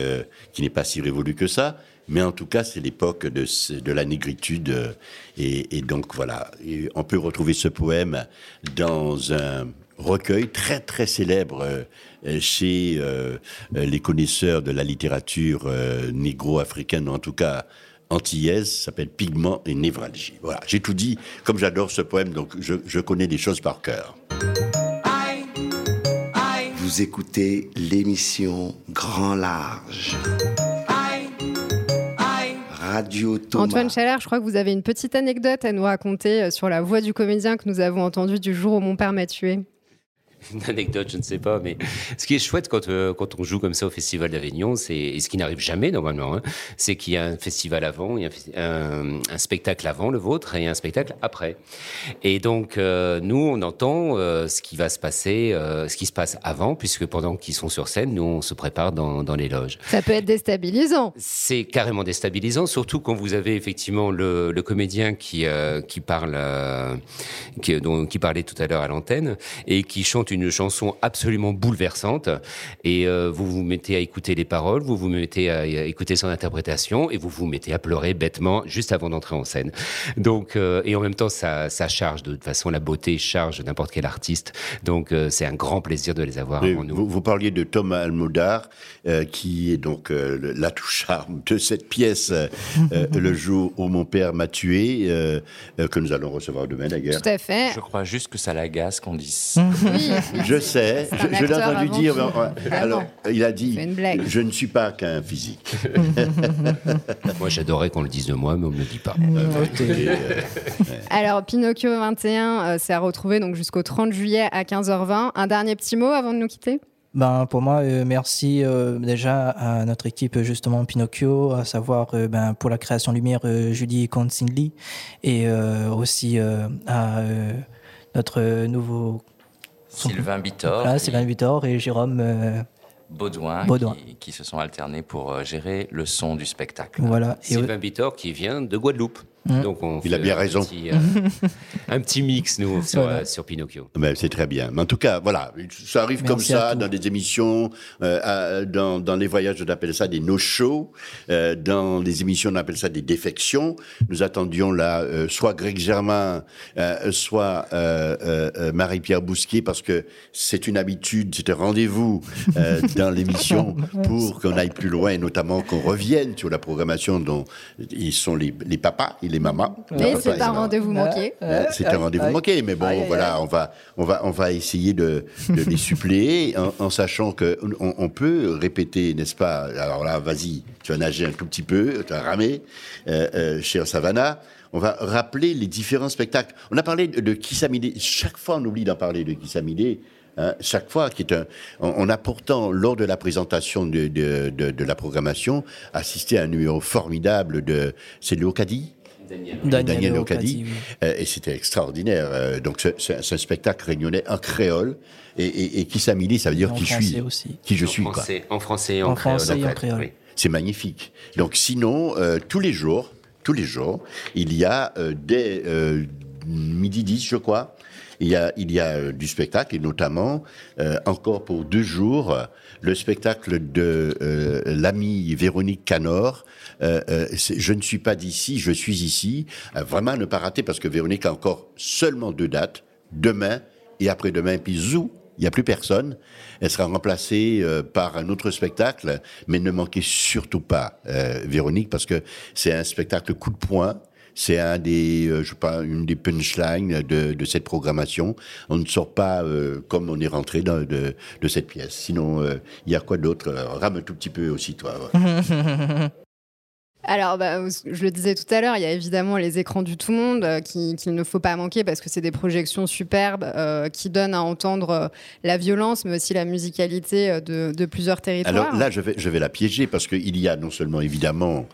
qui n'est pas si révolue que ça, mais en tout cas, c'est l'époque de, de la négritude. et, donc, voilà, on peut retrouver ce poème dans un recueil très, très célèbre chez les connaisseurs de la littérature négro-africaine, en tout cas antillaise, s'appelle Pigment et Névralgie. Voilà, j'ai tout dit. Comme j'adore ce poème, donc je, je connais les choses par cœur. Vous écoutez l'émission Grand Large. Radio Thomas. Antoine Chalère, je crois que vous avez une petite anecdote à nous raconter euh, sur la voix du comédien que nous avons entendu du jour où mon père m'a tué. Une anecdote, je ne sais pas, mais ce qui est chouette quand, euh, quand on joue comme ça au Festival d'Avignon, c'est, et ce qui n'arrive jamais normalement, hein, c'est qu'il y a un festival avant, il y a un, spectacle avant le vôtre et un spectacle après. Et donc, euh, nous, on entend euh, ce qui va se passer, ce qui se passe avant, puisque pendant qu'ils sont sur scène, nous, on se prépare dans, dans les loges. Ça peut être déstabilisant. C'est carrément déstabilisant, surtout quand vous avez effectivement le, le comédien qui, qui parle, qui, dont, qui parlait tout à l'heure à l'antenne et qui chante chante une chanson absolument bouleversante et euh, vous vous mettez à écouter les paroles, vous vous mettez à, à écouter son interprétation et vous vous mettez à pleurer bêtement juste avant d'entrer en scène. Donc euh, et en même temps ça, ça charge de toute façon la beauté charge n'importe quel artiste. Donc euh, c'est un grand plaisir de les avoir Oui, avant nous. vous, vous parliez de Thomas Almodar, euh, qui est donc euh, le- l'atout charme de cette pièce, Le jour où mon père m'a tué, euh, euh, que nous allons recevoir demain d'ailleurs. Tout à fait. Je crois juste que ça l'agace qu'on dise. Je sais, je, je l'ai entendu dire. tout. alors, il a dit. Je ne suis pas qu'un physique. moi j'adorais qu'on le dise de moi, mais on ne me le dit pas. Et, euh, Alors, Pinocchio 21, euh, c'est à retrouver donc jusqu'au 30 juillet à 15h20. Un dernier petit mot avant de nous quitter? Ben, pour moi, euh, merci euh, déjà à notre équipe justement Pinocchio, à savoir euh, ben, pour la création lumière euh, Julie Consigli et euh, aussi euh, à euh, notre nouveau Sylvain Bittor Voilà, et Sylvain Vittor et Jérôme euh, Baudouin, Baudouin. Qui, qui se sont alternés pour euh, gérer le son du spectacle. Voilà. Et, Sylvain Bittor qui vient de Guadeloupe. Mm. Donc on Il a fait bien un raison. petit, euh, un petit mix, nous, sur, Voilà. euh, sur Pinocchio. Ben, c'est très bien. Mais en tout cas, voilà, ça arrive comme Merci ça dans des émissions, euh, à- dans, dans les voyages, on appelle ça des no-shows. Euh, dans les émissions, on appelle ça des défections. Nous attendions là euh, soit Greg Germain, euh, soit euh, euh, euh, Marie-Pierre Bousquet, parce que c'est une habitude, c'est un rendez-vous euh, dans l'émission pour qu'on aille plus loin, et notamment qu'on revienne sur la programmation dont ils sont les, les papas les mamas. Mais et c'est un rendez-vous manqué. C'est un rendez-vous manqué, mais bon, voilà, aïe. on va, on va, on va essayer de, de les suppléer en, en sachant que on, on peut répéter, n'est-ce pas Alors là, vas-y, tu as nagé un tout petit peu, tu as ramé, euh, euh, cher Savannah. On va rappeler les différents spectacles. On a parlé de, Kissamide. Chaque fois, on oublie d'en parler de Kissamide. hein, chaque fois, qui est un, on, on a pourtant, lors de la présentation de, de, de, de la programmation, assisté à un numéro formidable de, c'est Léo Caddy Daniel Daniel. Euh, et c'était extraordinaire. Euh, donc, c'est- un spectacle réunionnais en créole. Et, et, et qui s'amilé, ça veut dire En qui je français suis. aussi. Qui je En suis, quoi. français- en français et en En créole, français et en créole. oui. C'est magnifique. Donc, sinon, euh, tous les jours, tous les jours, il y a euh, dès euh, midi 10, je crois, il y a, il y a euh, du spectacle, et notamment, euh, encore pour deux jours, euh, le spectacle de euh, l'amie Véronique Canor, euh, euh, Je ne suis pas d'ici, je suis ici. Euh, vraiment ne pas rater, parce que Véronique a encore seulement deux dates, demain et après-demain, puis zou, il n'y a plus personne. Elle sera remplacée euh, par un autre spectacle, mais ne manquez surtout pas euh, Véronique, parce que c'est un spectacle coup de poing. C'est un des, euh, je sais pas, une des punchlines de, cette programmation. On ne sort pas euh, comme on est rentré de, cette pièce. Sinon, euh, il y a quoi d'autre? Rame tout petit peu aussi, toi. Alors, bah, je le disais tout à l'heure, il y a évidemment les écrans du tout monde euh, qui- qu'il ne faut pas manquer parce que c'est des projections superbes euh, qui donnent à entendre euh, la violence, mais aussi la musicalité de, de plusieurs territoires. Alors là, je vais, je vais la piéger parce qu'il y a non seulement évidemment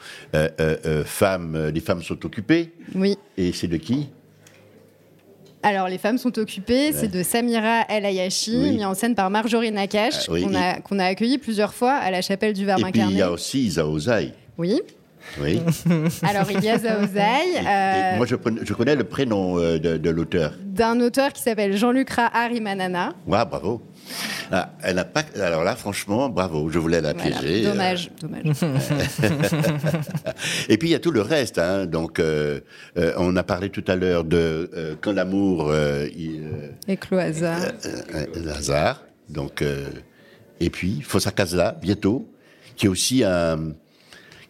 femmes, les femmes sont occupées. Oui. Et c'est de qui? Alors, les femmes sont occupées, c'est de Samira El Ayashi, Oui. mis en scène par Marjorie Nakache, Ah, oui, qu'on et- a, qu'on a accueilli plusieurs fois à la chapelle du Verbe Et puis il y a aussi Isa Ozaï. Oui. Oui. Alors, il y a Zaozaï, euh, Moi, je, connais- je connais le prénom euh, de, de l'auteur. d'un auteur qui s'appelle Jean-Luc Rahar Imanana. Ouais, bravo. Ah, elle a pas. Alors là, franchement, bravo. Je voulais la Voilà. piéger. euh. Dommage, dommage. Et puis il y a tout le reste. Hein. Donc, euh, euh, on a parlé tout à l'heure de quand l'amour Cloisa. euh, Lazare. Donc, et puis Fossa Casla bientôt, qui est aussi un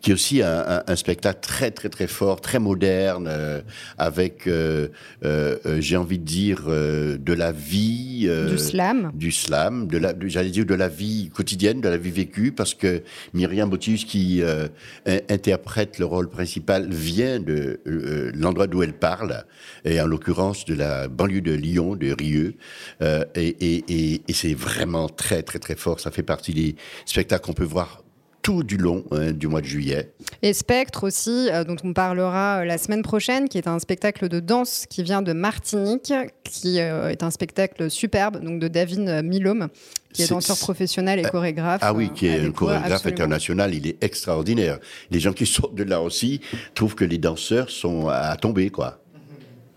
qui est aussi un, un- un spectacle très très très fort, très moderne, euh, avec, euh, euh, euh, j'ai envie de dire, euh, de la vie, euh, Du slam. du slam, de la, de- j'allais dire de la vie quotidienne, de la vie vécue, parce que Myriam Botius, qui euh, in- interprète le rôle principal, vient de euh, l'endroit d'où elle parle, et en l'occurrence de la banlieue de Lyon, de Rieux, Euh, et, et, et, et c'est vraiment très très très fort. Ça fait partie des spectacles qu'on peut voir tout du long hein, du mois de juillet. Et Spectre aussi, euh, dont on parlera euh, la semaine prochaine, qui est un spectacle de danse qui vient de Martinique, qui euh, est un spectacle superbe, donc de David Milhomme, qui est danseur professionnel et Euh, chorégraphe. Ah oui, qui euh, est un chorégraphe absolument. international, il est extraordinaire. Les gens qui sortent de là aussi trouvent que les danseurs sont à tomber, quoi.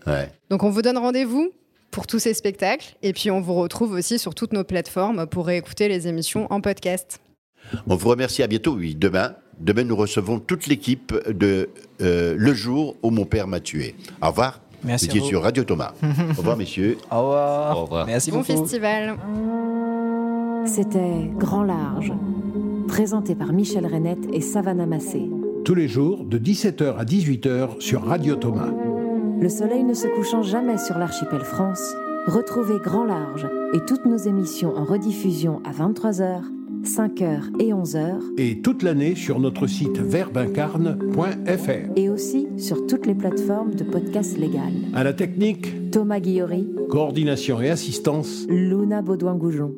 Ouais. Donc on vous donne rendez-vous pour tous ces spectacles. Et puis, on vous retrouve aussi sur toutes nos plateformes pour réécouter les émissions en podcast. On vous remercie. À bientôt. Oui, demain. Demain, nous recevons toute l'équipe de euh, Le Jour où mon père m'a tué. Au revoir. Merci Vous à étiez vous. sur Radio Thomas. Au revoir, messieurs. Au revoir. Au revoir. Merci bon beaucoup. festival. C'était Grand Large, présenté par Michel Renette et Savannah Massé. Tous les jours de 17h à 18h sur Radio Thomas. Le soleil ne se couchant jamais sur l'archipel France, retrouvez Grand Large et toutes nos émissions en rediffusion à 23h, 5h et 11h, Et toute l'année sur notre site verbincarne.fr. et aussi sur toutes les plateformes de podcasts légal. À la technique, Thomas Guillory, coordination et assistance, Luna Baudouin-Goujon.